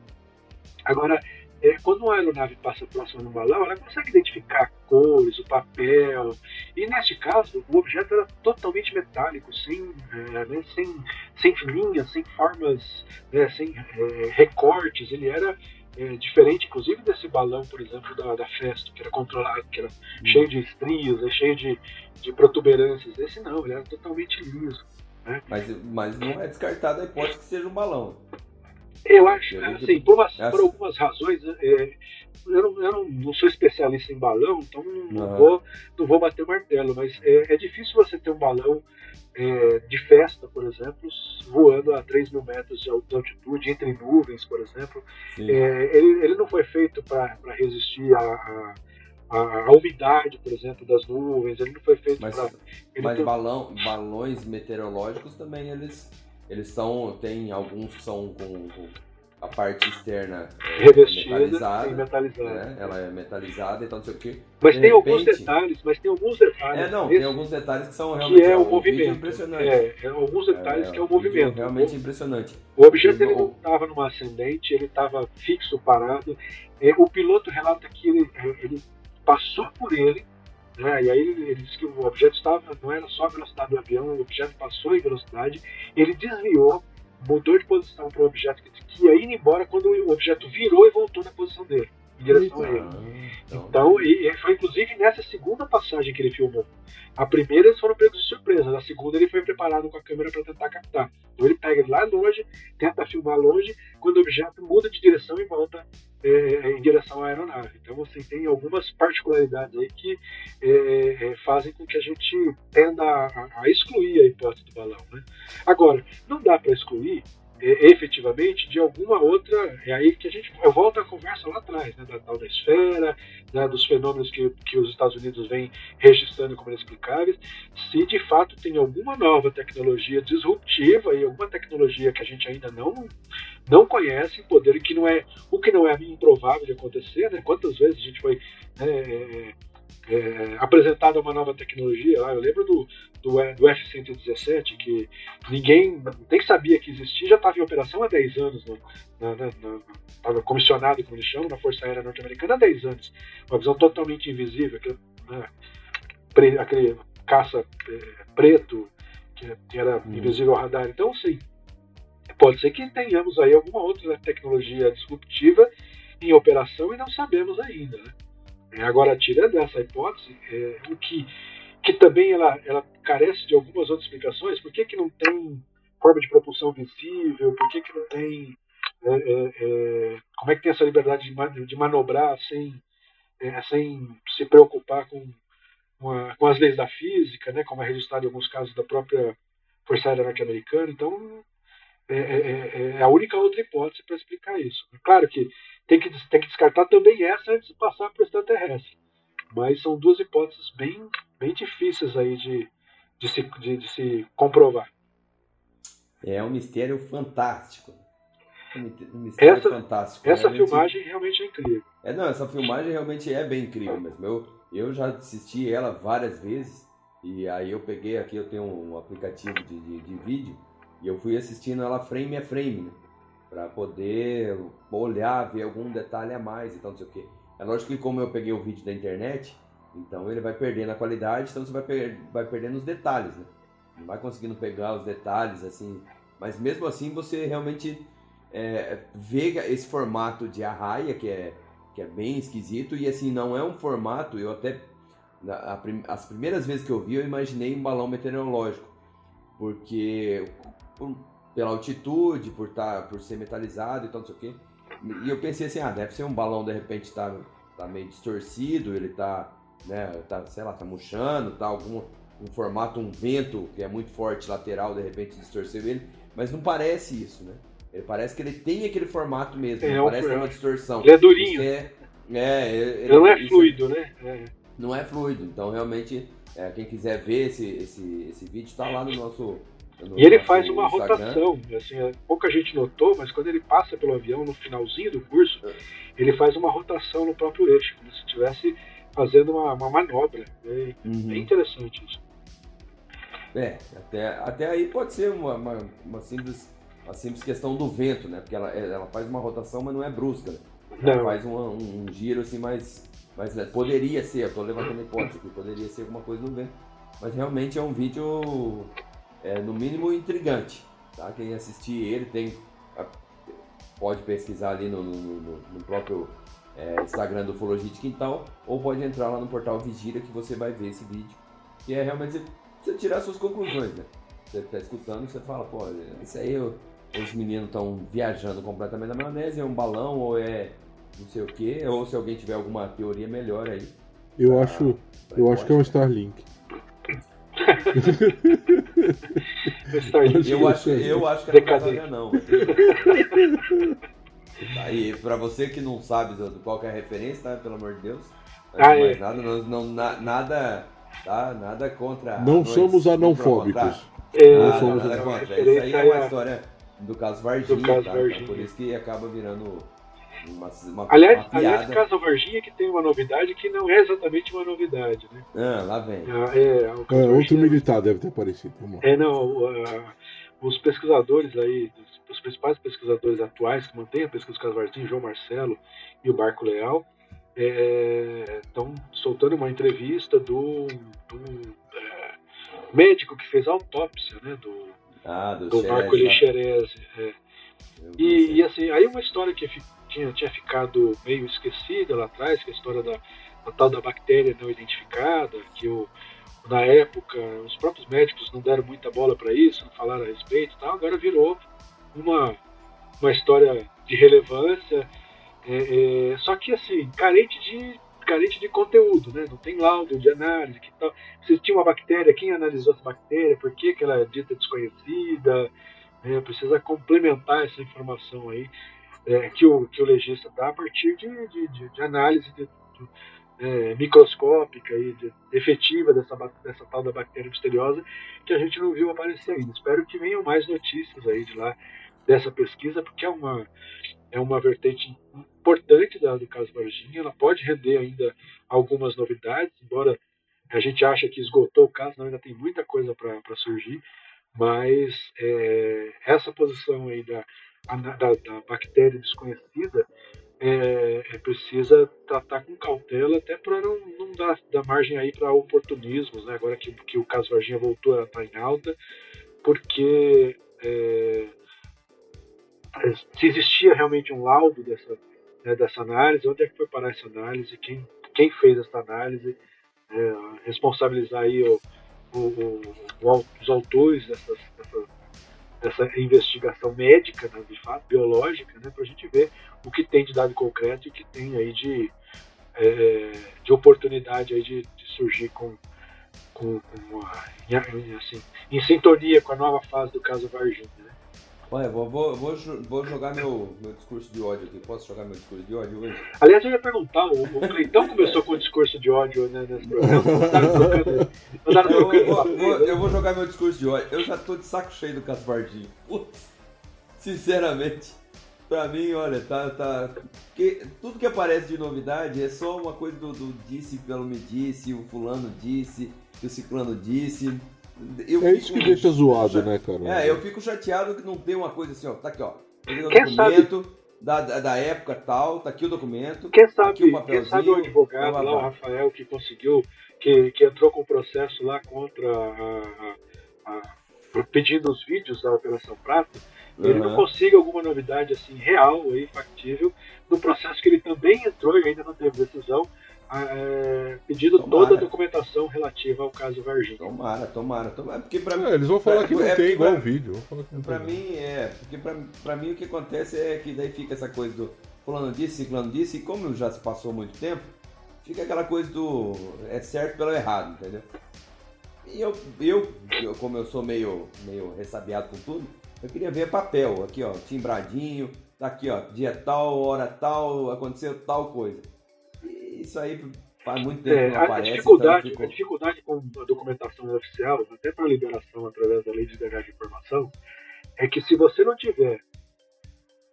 Agora, é, quando uma aeronave passa próxima do balão, ela consegue identificar cores, o papel. E neste caso, o objeto era totalmente metálico, sem, é, né, sem, sem linhas, sem formas, né, sem é, recortes. Ele era é, diferente, inclusive, desse balão, por exemplo, da, da Festo, que era controlado, que era hum. cheio de estrias, né, cheio de, de protuberâncias. Esse não, ele era totalmente liso. Né? Mas, mas não é descartada a hipótese que seja um balão. Eu acho, assim, por, umas, por algumas razões, é, eu, não, eu não, não, sou especialista em balão, então não, uhum. vou, não vou bater o martelo, mas é, é difícil você ter um balão é, de festa, por exemplo, voando a 3 mil metros de altitude, entre nuvens, por exemplo. É, ele, ele não foi feito para resistir a, a a, a, umidade, por exemplo, das nuvens, ele não foi feito para. Mas tem... balão, balões meteorológicos também eles eles são, tem alguns que são com, com a parte externa é, revestida metalizada, e metalizada. Né? Ela é metalizada, então não sei o que. Mas de tem repente... alguns detalhes, mas tem alguns detalhes. É, não, tem alguns detalhes que são realmente que é o movimento. impressionante. É, é, alguns detalhes é, que é o movimento. Realmente impressionante. O objeto ele não estava numa ascendente, ele estava fixo, parado. É, o piloto relata que ele, ele passou por ele né? E aí ele, ele disse que o objeto estava, não era só a velocidade do avião, o objeto passou em velocidade, ele desviou, mudou de posição para o objeto que, que ia indo embora quando o objeto virou e voltou na posição dele, em direção Eita. a ele. Então, então e, e foi inclusive nessa segunda passagem que ele filmou. A primeira eles foram pegos de surpresa, na segunda ele foi preparado com a câmera para tentar captar. Então ele pega lá longe, tenta filmar longe, quando o objeto muda de direção e volta é, é, em direção à aeronave. Então, você assim, tem algumas particularidades aí que é, é, fazem com que a gente tenda a, a, excluir a hipótese do balão. Né? Agora, não dá para excluir efetivamente de alguma outra. É aí que a gente. Eu volto à conversa lá atrás, né, da tal da esfera, né, dos fenômenos que, que os Estados Unidos vêm registrando como inexplicáveis. Se de fato tem alguma nova tecnologia disruptiva e alguma tecnologia que a gente ainda não, não conhece, poder que não é o que não é improvável de acontecer, né? Quantas vezes a gente foi. Né, é, apresentada uma nova tecnologia lá. Eu lembro do, do, do F-117, que ninguém nem sabia que existia, já estava em operação há 10 anos, estava comissionado, como eles chamam, na Força Aérea Norte-Americana há 10 anos. Uma visão totalmente invisível, aquele, né, pre, aquele caça é, preto, que, que era hum. invisível ao radar. Então, sim, pode ser que tenhamos aí alguma outra tecnologia disruptiva em operação e não sabemos ainda. Né? É, agora, tirando essa hipótese, é, o que, que também ela, ela carece de algumas outras explicações, por que, que não tem forma de propulsão visível, por que, que não tem. É, é, é como é que tem essa liberdade de, de manobrar sem, sem se preocupar com, uma, com as leis da física, né, como é registrado em alguns casos da própria Força Aérea Norte-Americana? Então, é, a única outra hipótese para explicar isso. Claro que tem que, tem que descartar também essa antes de passar para o extraterrestre. Mas são duas hipóteses bem, bem difíceis aí de, de, se, de, de se comprovar. É um mistério fantástico. Um mistério essa, fantástico. Essa realmente... filmagem realmente é incrível. É, não, essa filmagem realmente é bem incrível mesmo. Eu, eu já assisti ela várias vezes. E aí eu peguei aqui, eu tenho um aplicativo de, de, de vídeo. E eu fui assistindo ela frame a frame, né? Para poder olhar, ver algum detalhe a mais, então não sei o que. É lógico que como eu peguei o vídeo da internet, então ele vai perdendo a qualidade, então você vai, per vai perdendo os detalhes, né? Não vai conseguindo pegar os detalhes assim, mas mesmo assim você realmente é, vê esse formato de arraia que é que é bem esquisito e assim não é um formato. Eu até na, prim as primeiras vezes que eu vi eu imaginei um balão meteorológico, porque pela altitude, por, tá, por ser metalizado e tal, não sei o quê. E eu pensei assim, ah, deve ser um balão de repente tá, tá meio distorcido, ele tá, né, tá, sei lá, tá murchando, tá algum um formato, um vento que é muito forte lateral, de repente distorceu ele, mas não parece isso, né? Ele parece que ele tem aquele formato mesmo, é, não parece é uma distorção. Ele é durinho. É, é, ele, ele não é fluido, né? É. Não é fluido, então realmente, é, quem quiser ver esse, esse, esse vídeo, tá lá no nosso e ele faz uma rotação, assim, pouca gente notou, mas quando ele passa pelo avião no finalzinho do curso, é. ele faz uma rotação no próprio eixo, como se estivesse fazendo uma, uma manobra. É uhum. bem interessante isso. É, até, até aí pode ser uma, uma, uma, simples, uma simples questão do vento, né? Porque ela, ela faz uma rotação, mas não é brusca. Né? Ela não. faz um, um, giro assim mais. mais né? Poderia ser, eu tô levantando hipótese que poderia ser alguma coisa no vento. Mas realmente é um vídeo é, no mínimo intrigante. Tá? Quem assistir ele tem pode pesquisar ali no, no, no próprio é, Instagram do Ufologia de Quintal ou pode entrar lá no portal Vigília que você vai ver esse vídeo. E é realmente você tirar suas conclusões, né? Você está escutando e você fala, pô, isso aí eu, os meninos estão viajando completamente na maionese, é um balão ou é não sei o que, ou se alguém tiver alguma teoria melhor aí. Eu pra, acho, pra eu acho que é um Starlink. Eu, acho, eu acho que não é não. Aí, pra você que não sabe do, qual é a referência, tá? Pelo amor de Deus. Ah, é. nada, não, não, na, nada, tá? Nada contra. Não somos anãofóbicos. É, não somos nada contra. Isso aí é uma história do caso Varginha, do caso tá? Varginha. Então, por isso que acaba virando uma, uma, aliás, uma aliás, que tem uma novidade que não é exatamente uma novidade, né? Ah, lá vem. Ah, é, é, outro militar deve ter aparecido. É, não, uh, os pesquisadores aí, os, os, principais pesquisadores atuais que mantêm a pesquisa do caso Varginha, João Marcelo e o Barco Leal, estão é, soltando uma entrevista do, do é, médico que fez a autópsia, né, do, ah, do, do Marco. É. E, e, assim, aí uma história que tinha, tinha ficado meio esquecida lá atrás, que é a história da, da tal da bactéria não identificada, que o, na época os próprios médicos não deram muita bola para isso, não falaram a respeito e tal, agora virou uma, uma história de relevância, é, é, só que assim, carente de, carente de conteúdo, né? não tem laudo de análise, que tal. se tinha uma bactéria, quem analisou essa bactéria, por que, que ela é dita desconhecida, né? precisa complementar essa informação aí é, que, o, que o legista dá a partir de, de, de, de análise de, é, microscópica e efetiva dessa, dessa tal da bactéria misteriosa que a gente não viu aparecer ainda. Espero que venham mais notícias aí de lá dessa pesquisa, porque é uma, é uma vertente importante da, do caso Varginha, ela pode render ainda algumas novidades, embora a gente acha que esgotou o caso, não, ainda tem muita coisa para surgir, mas é, essa posição aí da, da, da bactéria desconhecida é, é, precisa tratar com cautela até para não, não dar, dar, margem aí para oportunismos, né? agora que, que o caso Varginha voltou a estar em alta, porque é, se existia realmente um laudo dessa, né, dessa análise, onde é que foi parar essa análise, quem, quem fez essa análise, é, responsabilizar aí o, o, o, os autores dessas, dessas, dessa investigação médica, né, de fato, biológica, né, para a gente ver o que tem de dado concreto e o que tem aí de, é, de oportunidade aí de, de surgir com, com, com uma, assim, em sintonia com a nova fase do caso Varginha. Né? Olha, vou, vou, vou, vou, jogar meu, meu discurso de ódio aqui. Posso jogar meu discurso de ódio hoje? Aliás, eu ia perguntar, o, o Cleitão começou com o discurso de ódio né, nesse programa. eu, vou, vou, eu vou jogar meu discurso de ódio. Eu já tô de saco cheio do Caspardinho. Putz, sinceramente, pra mim, olha, tá. tá que, tudo que aparece de novidade é só uma coisa do, do disse pelo me disse, o fulano disse, o ciclano disse. Eu é isso que deixa zoado, né, cara? É, eu fico chateado que não tem uma coisa assim, ó. Tá aqui, ó. Quem documento sabe? da, da época tal, tá aqui o documento. Quem sabe, o quem sabe o advogado lá, o Rafael, que conseguiu, que, que entrou com o processo lá contra a, a, a pedindo os vídeos da Operação Prata, ele uhum. não consiga alguma novidade assim real aí, factível, no processo que ele também entrou e ainda não teve decisão, é, pedindo tomara. toda a documentação relativa ao caso Varginha. Tomara, tomara, tomara. Porque pra é, eles vão falar que não é, tem igual o vídeo. Pra mim, é. Porque pra, pra mim o que acontece é que daí fica essa coisa do fulano disse, ciclano disse, e como já se passou muito tempo, fica aquela coisa do é certo pelo errado, entendeu? E eu, eu, eu como eu sou meio, meio ressabiado com tudo, eu queria ver papel, aqui ó, timbradinho, tá aqui ó, dia tal, hora tal, aconteceu tal coisa isso aí faz muito tempo é, que não a aparece. Dificuldade, então A dificuldade com a documentação oficial, até para liberação através da lei de liberdade de informação, é que se você não tiver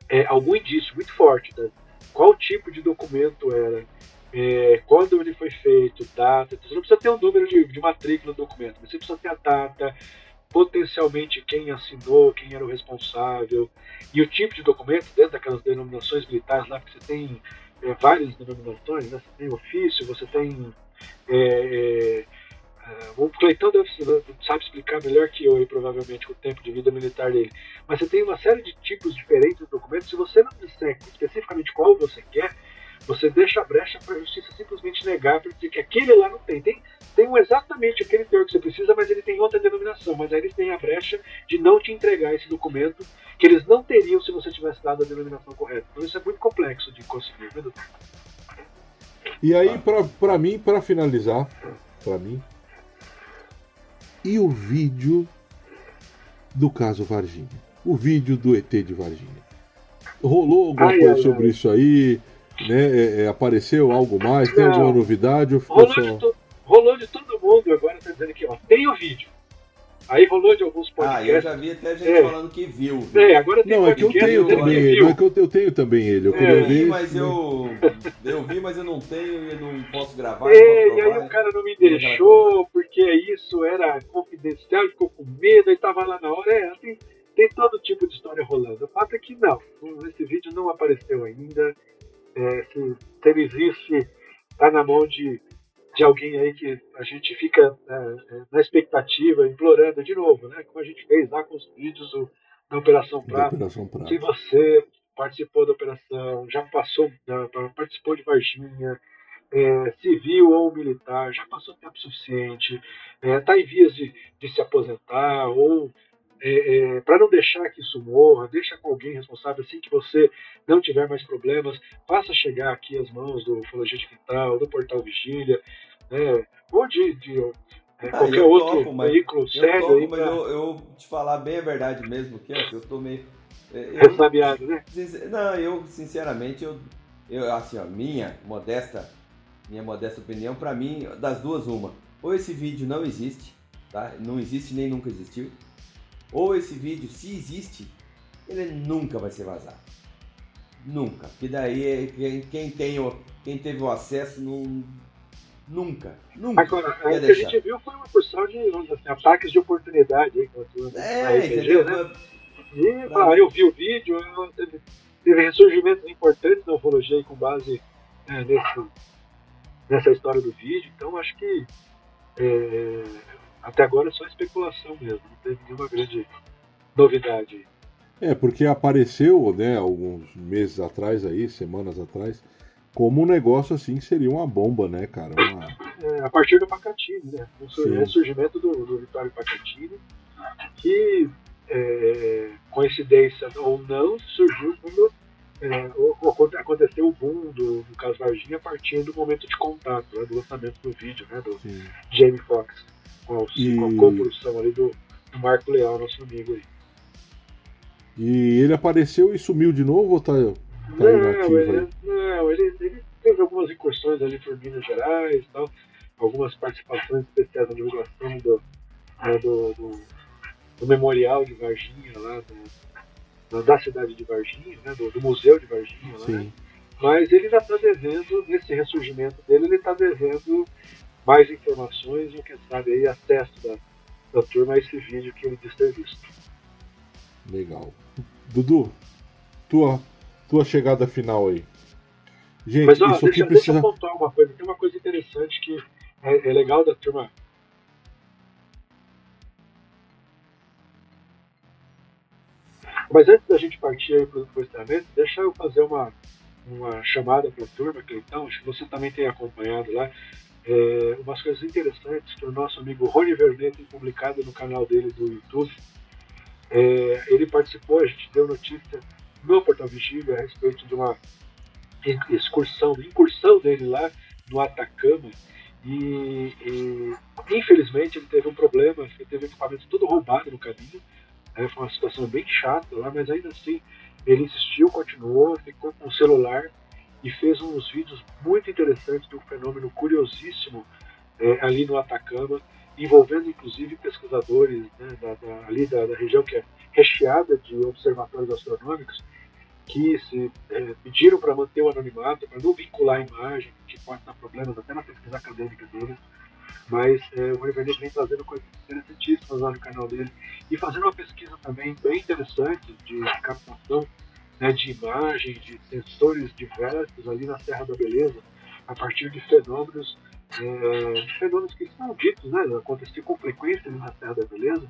é, algum indício muito forte, né, qual tipo de documento era, é, quando ele foi feito, data, você não precisa ter o um número de, de matrícula do documento, mas você precisa ter a data, potencialmente quem assinou, quem era o responsável, e o tipo de documento, dentro daquelas denominações militares lá, que você tem é, várias denominações, né? você tem ofício, você tem. É, é, o Cleitão deve sabe explicar melhor que eu, aí, provavelmente, o tempo de vida militar dele. Mas você tem uma série de tipos diferentes de documentos. Se você não disser especificamente qual você quer, você deixa a brecha para a justiça simplesmente negar, para dizer que aquele lá não tem. Tem, tem um exatamente aquele teor que você precisa, mas ele tem outra denominação. Mas aí eles têm a brecha de não te entregar esse documento que eles não teriam se você tivesse dado a denominação correta. Então isso é muito complexo de conseguir, viu, doutor? E aí, para mim, para finalizar, para mim, e o vídeo do caso Varginha? O vídeo do ET de Varginha. Rolou alguma ai, coisa ai, sobre ai. isso aí? Né? É, é, apareceu algo mais? Tem Não. alguma novidade? Rolou, só... de to... rolou de todo mundo, agora tá dizendo aqui, ó, tem o vídeo. Aí rolou de alguns podcasts. Ah, eu já vi até gente é. falando que viu. viu? É, agora tem Não, é que eu tenho também ele. Não, é que eu, eu tenho também ele. Eu, é, eu vi, mas eu. Eu vi, mas eu não tenho e não posso gravar. É, não e aí o cara não me deixou, porque isso era confidencial, ficou com medo, e tava lá na hora. É, tem, tem todo tipo de história rolando. O fato é que não. Esse vídeo não apareceu ainda. É, se, se ele existe, tá na mão de de alguém aí que a gente fica é, é, na expectativa, implorando de novo, né? Como a gente fez lá com os vídeos do, da Operação Prata. Se você participou da operação, já passou, participou de Varginha, é, civil ou militar, já passou tempo suficiente, está é, em vias de, de, se aposentar, ou é, é, para não deixar que isso morra, deixa com alguém responsável assim que você não tiver mais problemas, faça chegar aqui as mãos do Ufologia Digital, do Portal Vigília, né, ou de, de é, ah, qualquer outro topo, veículo sério. Topo, aí pra... Mas eu, eu te falar bem a verdade mesmo, que eu tô meio. Eu, <laughs> Ressabiado, né? Não, eu, sinceramente, eu, eu assim, ó, minha modesta, minha modesta opinião, para mim, das duas, uma. Ou esse vídeo não existe, tá? Não existe nem nunca existiu. Ou esse vídeo, se existe, ele nunca vai ser vazado. Nunca. Que daí é quem, quem, tem o, quem teve o acesso não, nunca. Nunca. Agora, o que a gente viu foi uma porção de assim, ataques de oportunidade contra é, RPG, entendeu? Né? E, ah, eu vi o vídeo, teve, teve ressurgimentos importantes na ufologia com base né, nesse, nessa história do vídeo, então acho que é, até agora é só especulação mesmo, não teve nenhuma grande novidade. É, porque apareceu, né, alguns meses atrás aí, semanas atrás, como um negócio assim que seria uma bomba, né, cara? Uma... É, a partir do Pacatini, né? O surgimento do, do Vitório Pacatini, que, é, coincidência ou não, surgiu quando é, aconteceu o boom do, do caso Varginha a partir do momento de contato, né, do lançamento do vídeo, né, do Sim. Jamie Foxx, com, e... com a co-produção ali do, do Marco Leal, nosso amigo aí. E ele apareceu e sumiu de novo ou tá, tá não, ele, não ele, ele fez algumas incursões ali por Minas Gerais tal, algumas participações especiais na divulgação do, né, do, do, do, memorial de Varginha lá, do, da cidade de Varginha, né, do, do museu de Varginha lá. Sim. Mas ele já está devendo, nesse ressurgimento dele, ele está devendo mais informações e quem sabe aí acesso da, da turma a esse vídeo que ele disse ter visto. Legal. Dudu, tua, tua chegada final aí. Gente, Mas, ó, isso deixa, aqui precisa... deixa eu contar uma coisa. Tem uma coisa interessante que é, é legal da turma. Mas antes da gente partir aí para o encerramento, deixa eu fazer uma, uma chamada para a turma, Cleitão, acho que você também tem acompanhado lá. É, umas coisas interessantes que o nosso amigo Rony Vernet tem publicado no canal dele do YouTube. É, ele participou, a gente deu notícia no Portal Vigília a respeito de uma excursão, incursão dele lá no Atacama. E, e, infelizmente ele teve um problema, ele teve equipamento todo roubado no caminho. Né, foi uma situação bem chata lá, mas ainda assim ele insistiu, continuou, ficou com o celular e fez uns vídeos muito interessantes de um fenômeno curiosíssimo é, ali no Atacama envolvendo inclusive pesquisadores né, da, da, ali da, da, região que é recheada de observatórios astronômicos que se é, pediram para manter o anonimato, para não vincular a imagem, que pode dar problemas até na pesquisa acadêmica deles. Mas é, o Oliver vem trazendo coisas interessantíssimas lá no canal dele e fazendo uma pesquisa também bem interessante de captação né, de imagem, de sensores diversos ali na Serra da Beleza, a partir de fenômenos é, fenômenos que são ditos, né, com frequência na Serra da Beleza,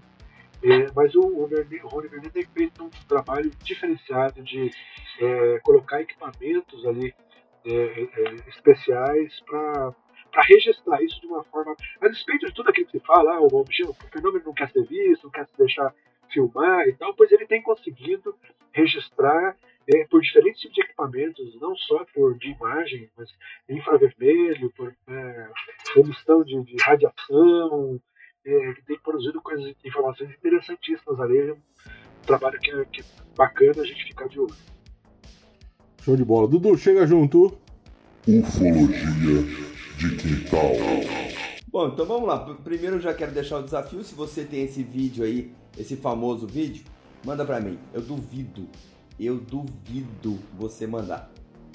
é, mas o, o, Rony Vernet tem feito um trabalho diferenciado de é, colocar equipamentos ali é, é, especiais para para registrar isso de uma forma, a despeito de tudo aquilo que se fala, ah, o, o fenômeno não quer ser visto, não quer se deixar filmar e tal, pois ele tem conseguido registrar é, por diferentes tipos de equipamentos, não só por de imagem, mas infravermelho, por é, emissão de, de radiação, é, que tem produzido coisas, informações interessantíssimas ali. É um trabalho que é, que é bacana a gente ficar de olho. Show de bola. Dudu, chega junto. Ufologia de quintal. Bom, então vamos lá. Primeiro eu já quero deixar o desafio. Se você tem esse vídeo aí, esse famoso vídeo, manda pra mim. Eu duvido eu duvido você mandar,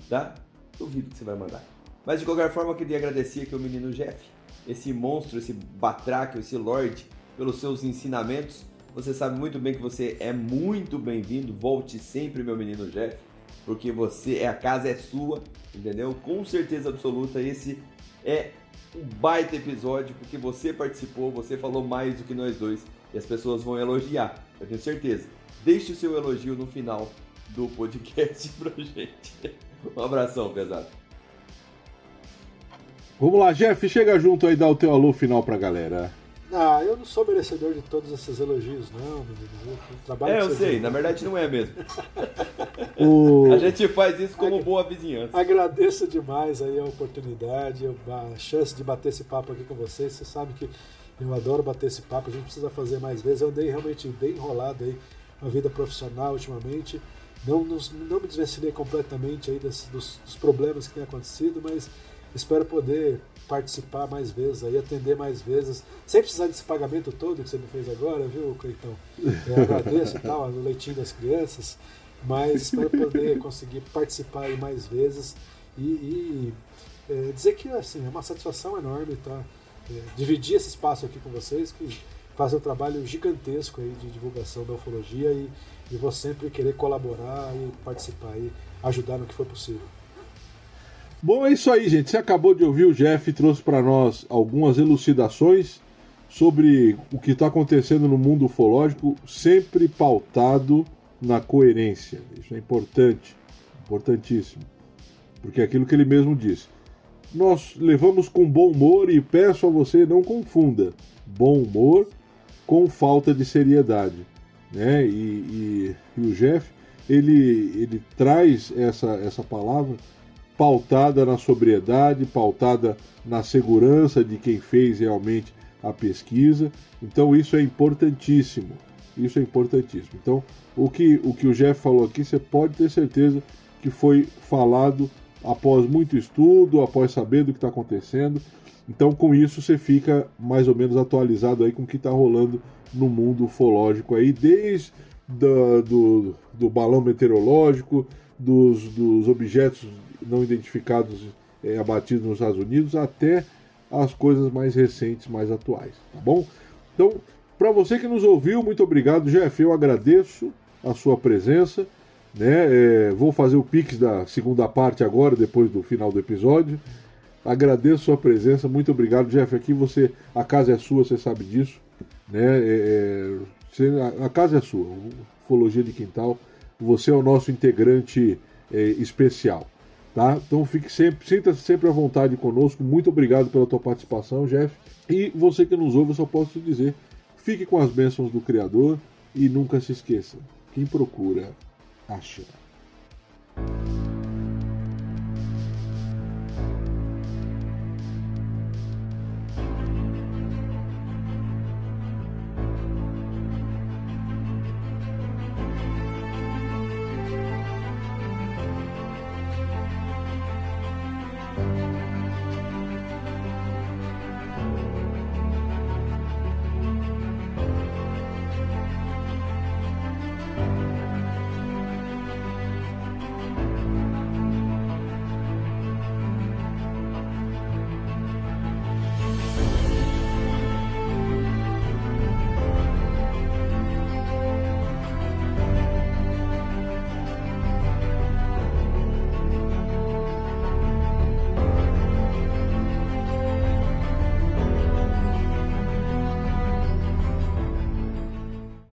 tá? Duvido que você vai mandar. Mas de qualquer forma, eu queria agradecer aqui o menino Jeff, esse monstro, esse batraque, esse lord, pelos seus ensinamentos. Você sabe muito bem que você é muito bem-vindo. Volte sempre, meu menino Jeff, porque você, é a casa é sua, entendeu? Com certeza absoluta, esse é um baita episódio, porque você participou, você falou mais do que nós dois, e as pessoas vão elogiar, eu tenho certeza. Deixe o seu elogio no final do podcast <laughs> pra gente. Um abração, pesado. Vamos lá, Jeff, chega junto aí dá o teu alô final pra galera. Ah, eu não sou merecedor de todos esses elogios, não, menino. Trabalho é, eu sei, na verdade não é mesmo. <laughs> o... A gente faz isso como Ag... boa vizinhança. Agradeço demais aí a oportunidade, a chance de bater esse papo aqui com vocês. Você sabe que eu adoro bater esse papo, a gente precisa fazer mais vezes. Eu andei realmente bem enrolado aí na vida profissional ultimamente. Não, não me desvencilhei completamente aí dos, dos, dos, problemas que têm acontecido, mas espero poder participar mais vezes, aí, atender mais vezes, sem precisar desse pagamento todo que você me fez agora, viu, Cleitão? Eu <laughs> agradeço e tal, o leitinho das crianças. mas espero poder conseguir participar mais vezes e, e é, dizer que assim, é uma satisfação enorme tá? É, dividir esse espaço aqui com vocês, que fazem um trabalho gigantesco aí de divulgação da ufologia e, e vou sempre querer colaborar e participar e ajudar no que for possível. Bom, é isso aí, gente. Você acabou de ouvir o Jeff trouxe para nós algumas elucidações sobre o que está acontecendo no mundo ufológico, sempre pautado na coerência. Isso é importante, importantíssimo. Porque é aquilo que ele mesmo disse. Nós levamos com bom humor e peço a você não confunda bom humor com falta de seriedade. Né? E, e, e o Jeff ele, ele traz essa, essa palavra pautada na sobriedade, pautada na segurança de quem fez realmente a pesquisa. Então isso é importantíssimo. Isso é importantíssimo. Então, o que o, que o Jeff falou aqui, você pode ter certeza que foi falado após muito estudo, após saber do que está acontecendo. Então, com isso, você fica mais ou menos atualizado aí com o que está rolando no mundo ufológico aí, desde do, do, do balão meteorológico, dos, dos objetos não identificados é, abatidos nos Estados Unidos, até as coisas mais recentes, mais atuais, tá bom? Então, para você que nos ouviu, muito obrigado, Jeff. Eu agradeço a sua presença. Né? É, vou fazer o pix da segunda parte agora, depois do final do episódio. Agradeço a sua presença, muito obrigado, Jeff. Aqui você, a casa é sua, você sabe disso. Né? É, é a, a, casa é sua, Ufologia de Quintal. Você é o nosso integrante é, especial. Tá? Então fique sempre, sinta-se sempre à vontade conosco. Muito obrigado pela tua participação, Jeff. E você que nos ouve, eu só posso te dizer: fique com as bênçãos do Criador e nunca se esqueça: quem procura, acha.